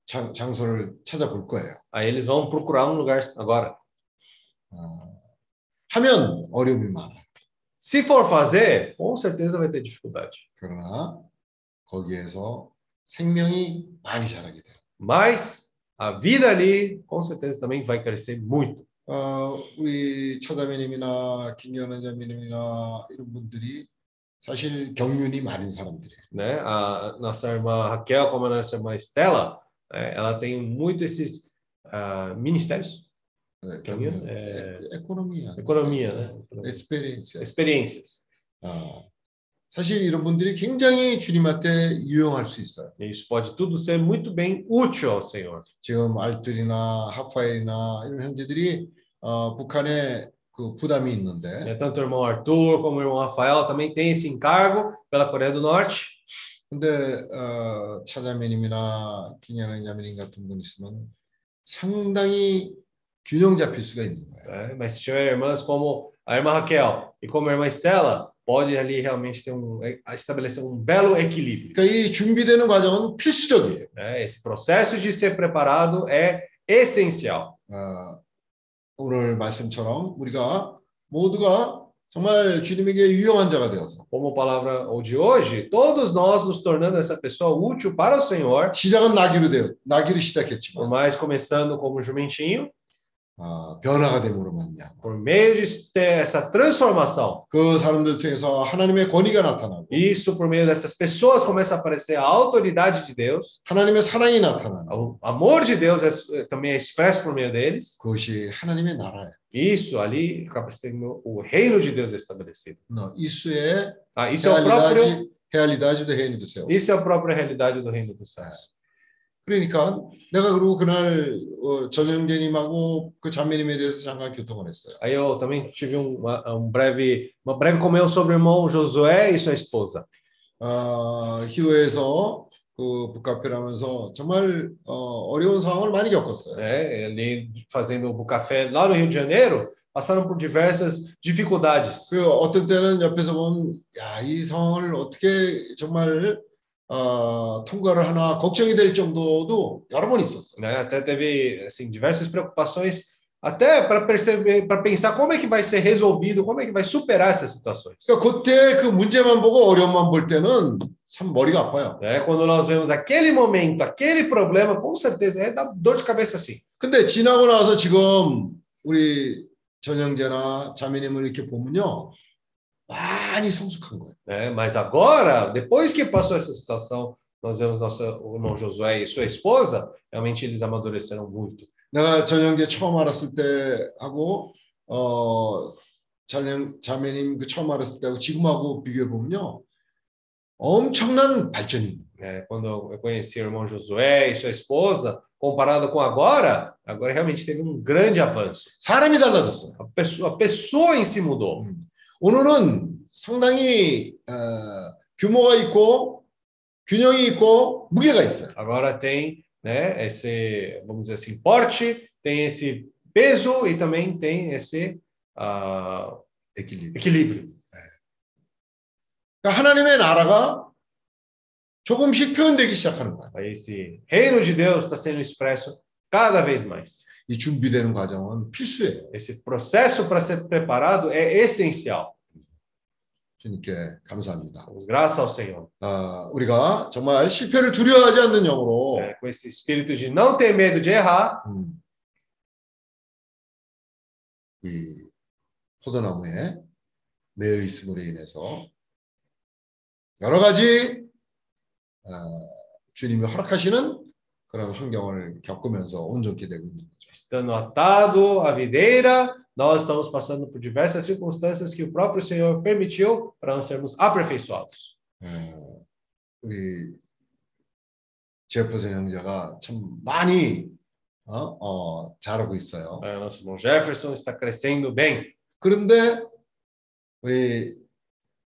장, 장소를 찾아볼 거예요. Aí eles vão procurar um lugar agora. 어, 하면 어려움이 많아요. Se for fazer, com certeza vai ter dificuldade. 그러나 거기에서 생명이 많이 자라게 돼요. Mas a vida ali, com certeza também vai crescer muito. 어, 우리 처자매님이나 김연아 자매님이나 이런 분들이 사실 경륜이 많은 사람들이에요. né? A nossa irmã Raquel, como a nossa irmã Estela, ela tem muito esses ah, ministérios, 네, 경륜, 경륜, 에, 에, 에코노미야, economia, né? 에스페리엔스. experiências. 아, 사실 이런 분들이 굉장히 주님한테 유용할 수 있어요. E Isso pode tudo ser muito bem útil ao Senhor. 지금 알뜰이나 하파엘이나 이런 형제들이 어, 북한에 그 부담이 있는데 né? Tanto o irmão Arthur como o irmão Rafael também tem esse encargo pela Coreia do Norte. 근데 어, 차자매님이나 김연아 자매님 같은 분 있으면 상당히 균형 잡힐 수가 있는 거예요. né? Mas se tiver irmãs como a irmã Raquel e como a irmã Estela, pode ali realmente ter um, estabelecer um belo equilíbrio. 그러니까 이 준비되는 과정은 필수적이에요. né? Esse processo de ser preparado é essencial. 어, 오늘 말씀처럼 우리가 모두가 정말 주님에게 유용한 자가 되어서 Como palavra ou de hoje, todos nós nos tornando essa pessoa útil para o Senhor, 시작은 나기로 되어 나기를 por 시작했지만 mais começando como jumentinho, 어, 변화가 됨으로 말미암아 por meio de ter essa transformação. 그 사람들 통해서 하나님의 권위가 나타나고 Isso por meio dessas pessoas começa a aparecer a autoridade de Deus, 하나님의 사랑이 나타나고 o amor de Deus é, também é expresso por meio deles. 그것이 하나님의 나라예요. Isso ali acaba sendo o reino de Deus estabelecido. 너 이수의 Ah, isso é o próprio, realidade, realidade do reino do céu. isso é a própria realidade do reino dos céus. 그러니까 내가 그리고 그날 어, 전영재님하고 그 자매님에 대해서 잠깐 교통을 했어요. Aí eu também tive um, uma, um breve, uma breve comunhão sobre o irmão Josué e sua esposa. 어, 히오에서 그 북카페를 하면서 정말 어, 어려운 상황을 많이 겪었어요. né? Ali fazendo o café lá no Rio de Janeiro, passaram por diversas dificuldades. 그 어떤 때는 옆에서 보면 야, 이 상황을 어떻게 정말 어, 통과를 하나 걱정이 될 정도도 여러 번 있었어요. Né? Até teve assim diversas preocupações, até para perceber, para pensar como é que vai ser resolvido, como é que vai superar essas situações. 그러니까 그때 그 문제만 보고 어려움만 볼 때는 참 머리가 아파요. Né? Quando nós vemos aquele momento, aquele problema, com certeza é dar dor de cabeça assim. 근데 지나고 나서 지금 우리 전형제나 자매님을 이렇게 보면요. 많 이 성숙한 거예요. Né? Mas agora, depois que passou essa situação, nós vemos nosso o irmão Josué e sua esposa, realmente eles amadureceram muito. 내가 전형제 처음 알았을 때 하고 어 자녀 자매님 그 처음 알았을 때하고 지금하고 비교해 보면요. 엄청난 발전이 있는 거예요. né? Quando eu conheci o irmão Josué e sua esposa, comparado com agora, agora realmente teve um grande avanço. 사람이 달라졌어요. A pessoa, a pessoa em si mudou. 오늘은 상당히 어, 규모가 있고 균형이 있고 무게가 있어요. Agora tem, né, esse, vamos dizer assim, porte, tem esse peso e também tem esse ah, 에quilíbrio. equilíbrio. 그러니까 하나님의 나라가 조금씩 표현되기 시작하는 거예요. Aí esse reino de Deus está sendo expresso cada vez mais. 이 준비되는 과정은 필수예요. Esse processo para ser preparado é essencial. 주님께 감사합니다. Graças ao Senhor. 아, 우리가 정말 실패를 두려워하지 않는 영으로 né, com esse espírito de não ter medo de errar, 음, 이 포도나무에 매여 있음으로 인해서 여러 가지 아, 주님이 허락하시는 그런 환경을 겪으면서 온전케 되고 있는 거죠. estando atado à videira, nós estamos passando por diversas circunstâncias que o próprio Senhor permitiu para nós sermos aperfeiçoados. 어, 우리 제퍼슨 형제가 참 많이 어, 어, 잘하고 있어요. É, nosso irmão Jefferson está crescendo bem. 그런데 우리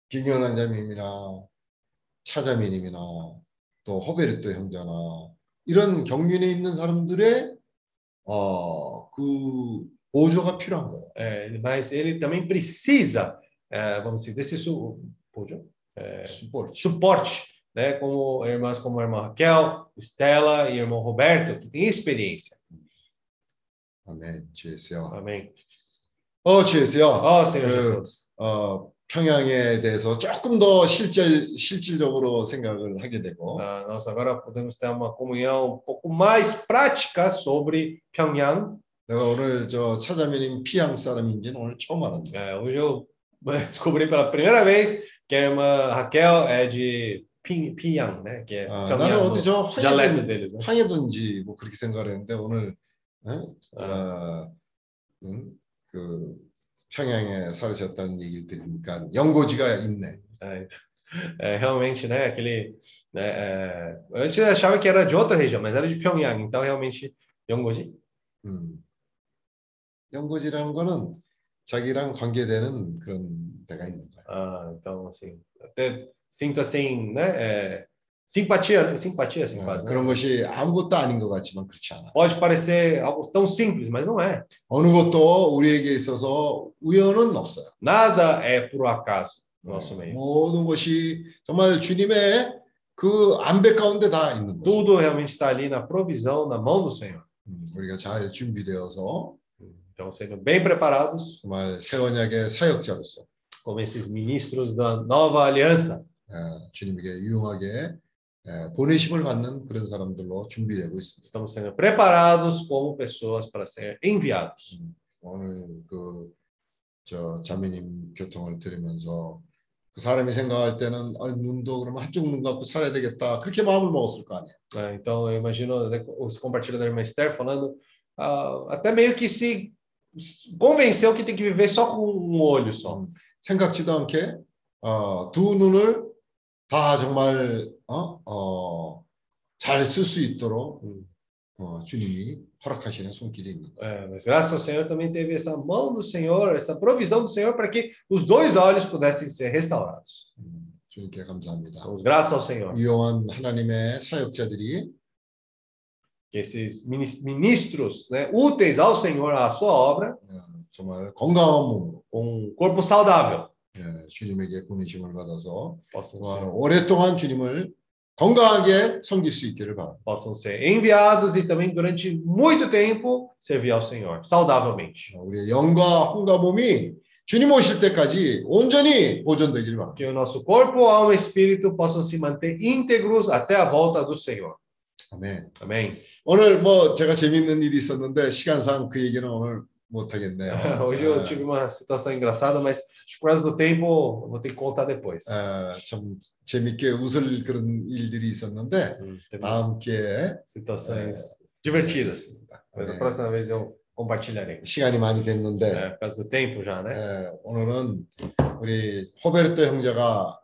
김경환 자매님이나 차자매님이나 또 호베르토 형제나 이런 경륜에 있는 사람들의 어, 그 보조가 필요한 거예요. É, mas ele também precisa, é, vamos dizer, desse su, 보조? É, 스포츠. suporte, né? Como irmãs como a irmã Raquel, Estela e irmão Roberto, que tem experiência. 아멘. 주예수요. Amém. 어, 주예수요. Ó Senhor 그, Jesus. 어, 평양에 대해서 조금 더 실질 실질적으로 생각을 하게 되고 Ah, nós agora podemos ter uma comunhão um pouco mais prática sobre Pyongyang. 내가 오늘 저 차자매님 피양 사람인지는 오늘 처음 알았네. É, hoje eu descobri pela primeira vez que a irmã Raquel é de Pyongyang, né? Que é 아, 나는 o dialeto 황해든, deles, né? 황해든지 뭐 그렇게 생각을 했는데 오늘 어? 아, 어, 음, 그 평양에 살으셨다는 얘기를 들으니까 연고지가 있네. é, então, é, realmente, né? Aquele, né, é, eu antes achava que era de outra região, mas era de Pyongyang. Então, realmente, Yonggoji. 음. 연고지라는 거는 자기랑 관계되는 그런 데가 있는 거야. Ah, então, assim, até sinto assim, né? é, simpatia, né? simpatia, assim, 어, quase, né? 그런 것이 아무것도 아닌 것 같지만 그렇지 않아. Pode parecer algo tão simples, mas não é. 어느 것도 우리에게 있어서 우연은 없어요. Nada é por acaso no nosso meio. 모든 것이 정말 주님의 그 안배 가운데 다 있는 거죠. Tudo realmente está ali na provisão, na mão do Senhor. 음, 우리가 잘 준비되어서 Então, sendo bem preparados, 정말 새 언약의 사역자로서 como esses ministros da nova aliança, 에, 주님에게 유용하게 에, 보내심을 받는 그런 사람들로 준비되고 있습니다. estamos sendo preparados como pessoas para ser enviados. 오늘 그저 자매님 교통을 들으면서 그 사람이 생각할 때는 아, 눈도 그러면 한쪽 눈 갖고 살아야 되겠다 그렇게 마음을 먹었을 거 아니에요. né? Então, eu imagino os compartilha da irmã Esther falando, ah, até meio que se convenceu que tem que viver só com um olho só. 생각지도 않게 어, 두 눈을 다 정말 어, 어, 잘 쓸 수 있도록 음. 어, 주님이 허락하시는 손길이 있는 거예요. É, mas graças ao Senhor também teve essa mão do Senhor, essa provisão do Senhor para que os dois olhos pudessem ser restaurados. 음, 주님께 감사합니다. Damos graças ao Senhor. 유용한 하나님의 사역자들이 Que esses minis- ministros né, úteis ao Senhor, à sua obra, 어, 정말 건강한 몸으로 um corpo saudável, 예, 주님에게 보내심을 받아서 어, 오랫동안 주님을 건강하게 섬길 수 있기를 바랍니다. possam ser enviados e também durante muito tempo servir ao Senhor, saudavelmente. 어, 우리의 영과 혼과 몸이 주님 오실 때까지 온전히 보존되기를 바랍니다. Que o nosso corpo, alma e espírito possam se manter íntegros até a volta do Senhor. 아멘. Amém. 오늘 뭐 제가 재밌는 일이 있었는데 시간상 그 얘기는 오늘 못 하겠네요. Hoje eu tive uma situação engraçada, mas acho que por causa do tempo eu vou ter que contar depois. 아, 참 재밌게 웃을 그런 일들이 있었는데 Hum, temos 다음 기회에 situações divertidas. Mas a 네. próxima vez eu compartilharei. 시간이 많이 됐는데 É, por causa do tempo já, né? 에, 오늘은 우리 호베르토 형제가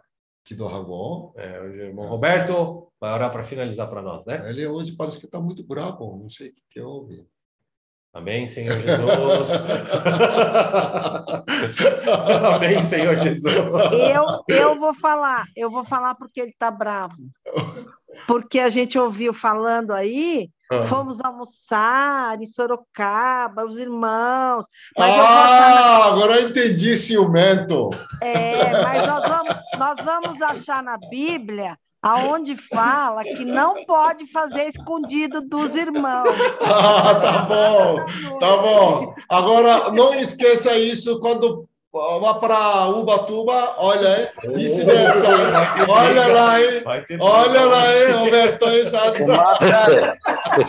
기도하고 É, hoje o irmão Roberto vai orar para finalizar para nós, né? ele hoje parece que está muito bravo, não sei o que, que houve. Amém, Senhor Jesus. Amém, Senhor Jesus. Eu, eu vou falar, eu vou falar porque ele está bravo. Porque a gente ouviu falando aí, Ah. fomos almoçar em Sorocaba, os irmãos. Na- Ah, agora eu entendi ciumento. É, mas nós vamos, nós vamos achar na Bíblia aonde fala que não pode fazer escondido dos irmãos. Ah, tá bom, tá bom. Agora não esqueça isso quando vá para Ubatuba, olha aí, vice-versa. Olha lá, hein? Olha lá, hein, Roberto e Sandra.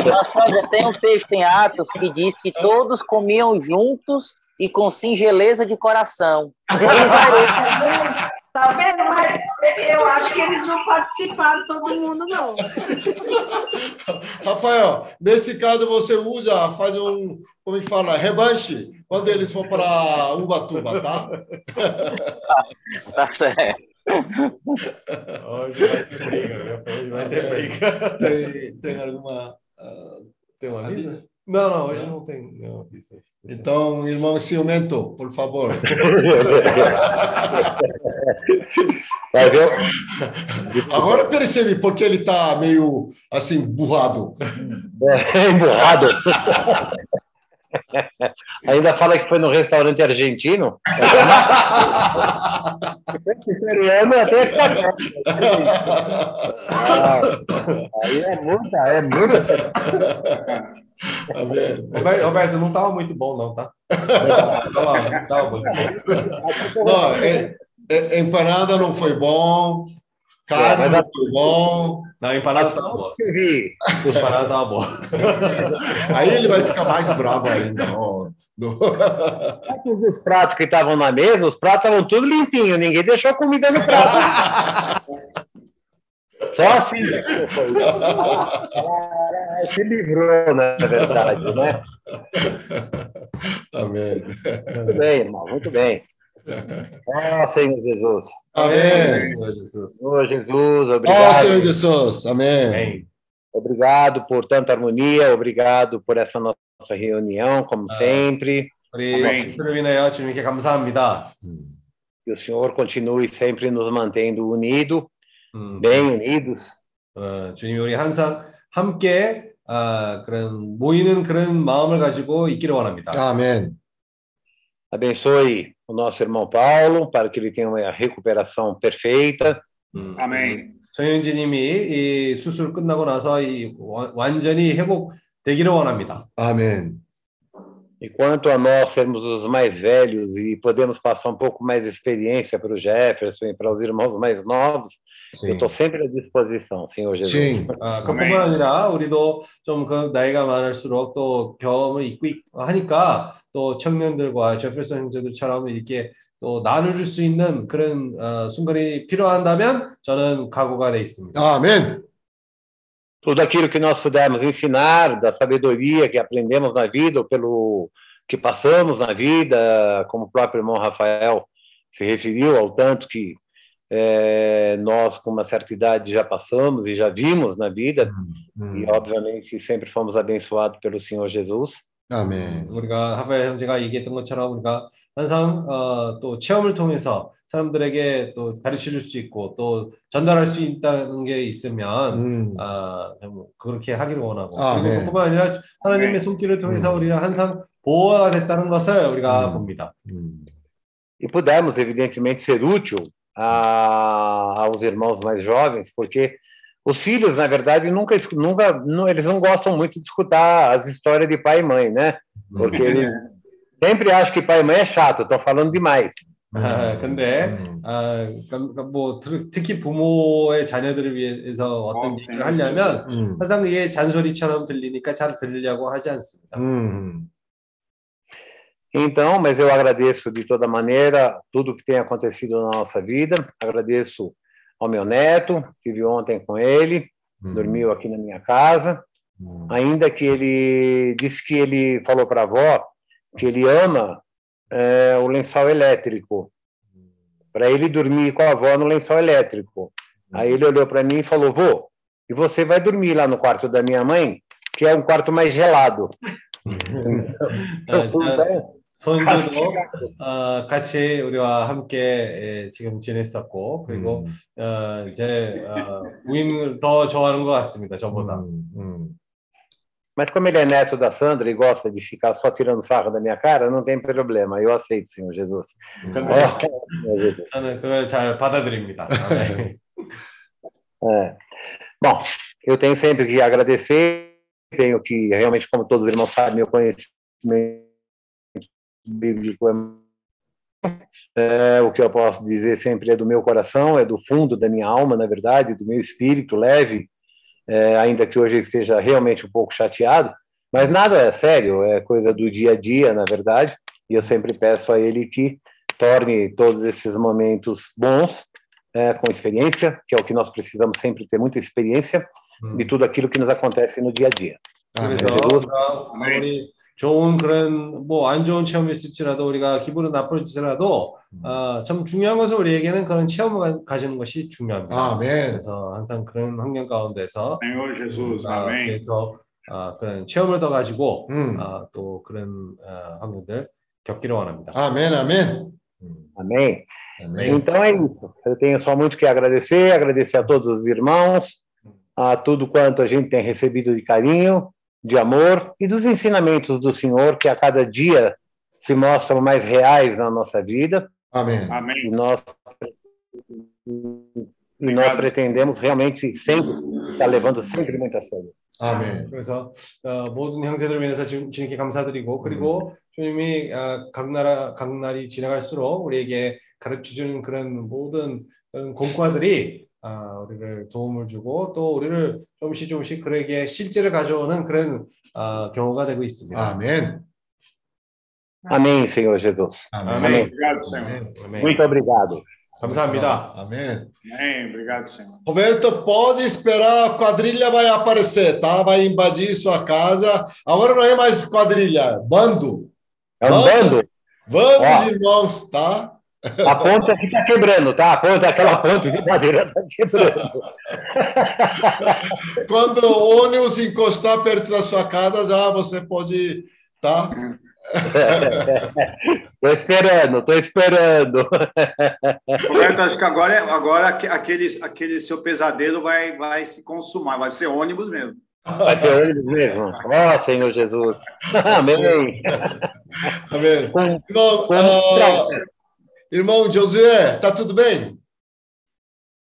Massandra, tem um texto em Atos que diz que todos comiam juntos e com singeleza de coração. Tá vendo? Mas eu acho que eles não participaram, todo mundo, não. Rafael, nesse caso você usa, faz um, como é que fala? Revanche, quando eles for para Ubatuba, tá? Tá certo. Hoje vai ter briga, viu? Hoje vai ter briga. Tem, tem alguma. ah, Tem uma avisa? Não, não, hoje não tem nenhuma visa. Então, irmão ciumento, por favor. Mas eu, Agora percebe porque ele está meio assim, burrado. é, emburrado. Ainda fala que foi no restaurante argentino. Italiano até. Ah, Aí é muita, é muita. Amém. Roberto, Roberto, não estava muito bom, não, tá? Não tava, não tava muito bom. Não, é, é, empanada não foi bom, carne É, não foi bom. Não, empanada estava boa. Eu vi. A empanada estava boa. Aí ele vai ficar mais bravo ainda. ó. Do- Os pratos que estavam na mesa, os pratos estavam tudo limpinhos, ninguém deixou comida no prato. Só assim. Se livrou, na verdade, né? Tá amém. Muito bem, irmão, muito bem. Ah, Senhor Jesus. Amém. Senhor Jesus. Senhor Jesus, obrigado. Ah, Senhor Jesus, amém. Obrigado por tanta harmonia, obrigado por essa nossa reunião, como ah. sempre. Que o Senhor continue sempre nos mantendo unido 음, bem unidos. 어, 주님이 우리 항상 함께 아, 그런 모이는 그런 마음을 가지고 있기를 원합니다. Amém. Abençoe o nosso irmão Paulo para que ele tenha uma recuperação perfeita. 음, 아멘. 정윤지님이 이 수술 끝나고 나서 이 와- 완전히 회복되기를 원합니다. E quanto a nós sermos os mais velhos e podemos passar um pouco mais de experiência para o Jefferson e para os irmãos mais novos, eu Sim. estou sempre à disposição, Senhor Jesus. Sim. 아, 그뿐만 아니라 우리도 좀 그 나이가 많을수록 또 경험을 있고 있- 하니까 또 청년들과 제ferson 형제들처럼 이렇게 또 나눠줄 수 있는 그런 어, 순간이 필요한다면 저는 각오가 돼 있습니다. Amém. Tudo aquilo que nós pudermos ensinar, da sabedoria que aprendemos na vida, ou pelo que passamos na vida, como o próprio irmão Rafael se referiu ao tanto que eh, nós, com uma certa idade, já passamos e já vimos na vida, 음. e obviamente sempre fomos abençoados pelo Senhor Jesus. 아멘. 우리가 하fael 형제가 얘기했던 것처럼 우리가 항상 어, 또 체험을 통해서 사람들에게 또 가르쳐 줄 수 있고 또 전달할 수 있다는 게 있으면 음. 아, 좀 그렇게 하기를 원하고 아, 그리고 네. 그뿐만 아니라 하나님의 네. 손길을 통해서 음. 우리는 항상 보호가 됐다는 것을 우리가 음. 봅니다. 음. E pudermos, evidentemente, ser útil a, aos irmãos mais jovens, porque os filhos, na verdade, nunca, nunca não, eles não gostam muito de escutar as histórias de pai e mãe, né? Porque eles sempre acham que pai e mãe é chato, estão falando demais. 아, 근데 음. 아, 그러니까 뭐 특- 특히 부모의 자녀들을 위해서 어떤 어, 얘기를 하려면 음. 항상 이게 잔소리처럼 들리니까 잘 들으려고 하지 않습니다. 음. Então, mas eu agradeço de toda maneira tudo que tem acontecido na nossa vida. Agradeço ao meu neto, tive ontem com ele, 음. dormiu aqui na minha casa. 음. ainda que ele disse que ele falou para a avó que ele ama é, o lençol elétrico, para ele dormir com a avó no lençol elétrico. Aí ele olhou para mim e falou: Vô, e você vai dormir lá no quarto da minha mãe, que é um quarto mais gelado. 아, Eu falei, 자, "Bem, 손주도 어, 같이 우리와 함께 예, 지금 지냈었고 그리고 음. 어, 이제 어, 우인을 더 좋아하는 것 같습니다. 저보다. 음. 음. mas como ele é neto da Sandra e gosta de ficar só tirando sarro da minha cara, não tem problema. Eu aceito, Senhor Jesus. é. Bom, eu tenho sempre que agradecer, tenho que, realmente, como todos os irmãos sabem, meu conhecimento bíblico é, o que eu posso dizer sempre é do meu coração, é do fundo da minha alma, na verdade, do meu espírito leve, é, ainda que hoje esteja realmente um pouco chateado, mas nada é sério, é coisa do dia a dia, na verdade, e eu sempre peço a ele que torne todos esses momentos bons, é, com experiência, que é o que nós precisamos sempre ter muita experiência de tudo aquilo que nos acontece no dia a dia. 아멘. 좋은 그런 뭐 안 좋은 체험이 있을지라도 우리가 기분은 나쁠지라도 어, 참 중요한 것은 우리에게는 그런 체험을 가- 가지는 것이 중요합니다. 아멘. 그래서 항상 그런 환경 가운데서 아. 그래서 아, 그런 체험을 더 가지고 음. 아, 또 그런 아, 환경들 겪기를 원합니다. 아멘, 아멘. 음. Amém? 아멘. Então é isso. Eu tenho só muito que agradecer, agradecer a todos os irmãos, a tudo quanto a gente tem recebido de carinho, de amor e dos ensinamentos do Senhor que a cada dia se mostram mais reais na nossa vida 아멘. e Amém. nós e nós pretendemos realmente sempre estar levando sempre muito a sério. 아멘. 그래서 어, 모든 형제들을 위해서 주, 주님께 감사드리고 그리고 주님이 어, 각 나라 각 날이 지나갈수록 우리에게 가르쳐 주는 그런 모든 그런 공과들이 아, 우리를 도움을 주고 또 우리를 조금씩 조금씩 그에게 실제를 가져오는 그런 아, 경우가 되고 있습니다. 아멘. Amém, Senhor Jesus. 아멘. Obrigado, Senhor. 아멘. 아멘. Muito obrigado. 감사합니다. 아멘. Amém. Obrigado, Senhor. Roberto, pode esperar, a quadrilha vai aparecer, tá? Vai invadir sua casa. Agora não é mais quadrilha, bando. É um bando. Bando Ó. de irmãos, tá? A ponta fica quebrando, tá? A ponta, aquela ponte de madeira está quebrando. Quando o ônibus encostar perto da sua casa, já você pode, tá? Tô esperando, tô esperando. Roberto, acho que agora, é- agora aque- aquele, aquele seu pesadelo vai, vai se consumar, vai ser ônibus mesmo. Vai ser ônibus mesmo? Ó, Senhor Jesus. Amém. Amém. Com- ah, irmão Josué, tá tudo bem?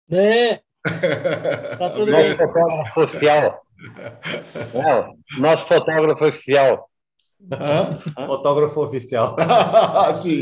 네, tá tudo Nosso bem. fotógrafo oficial. Não, nosso fotógrafo oficial. Hã? Fotógrafo oficial. Sim.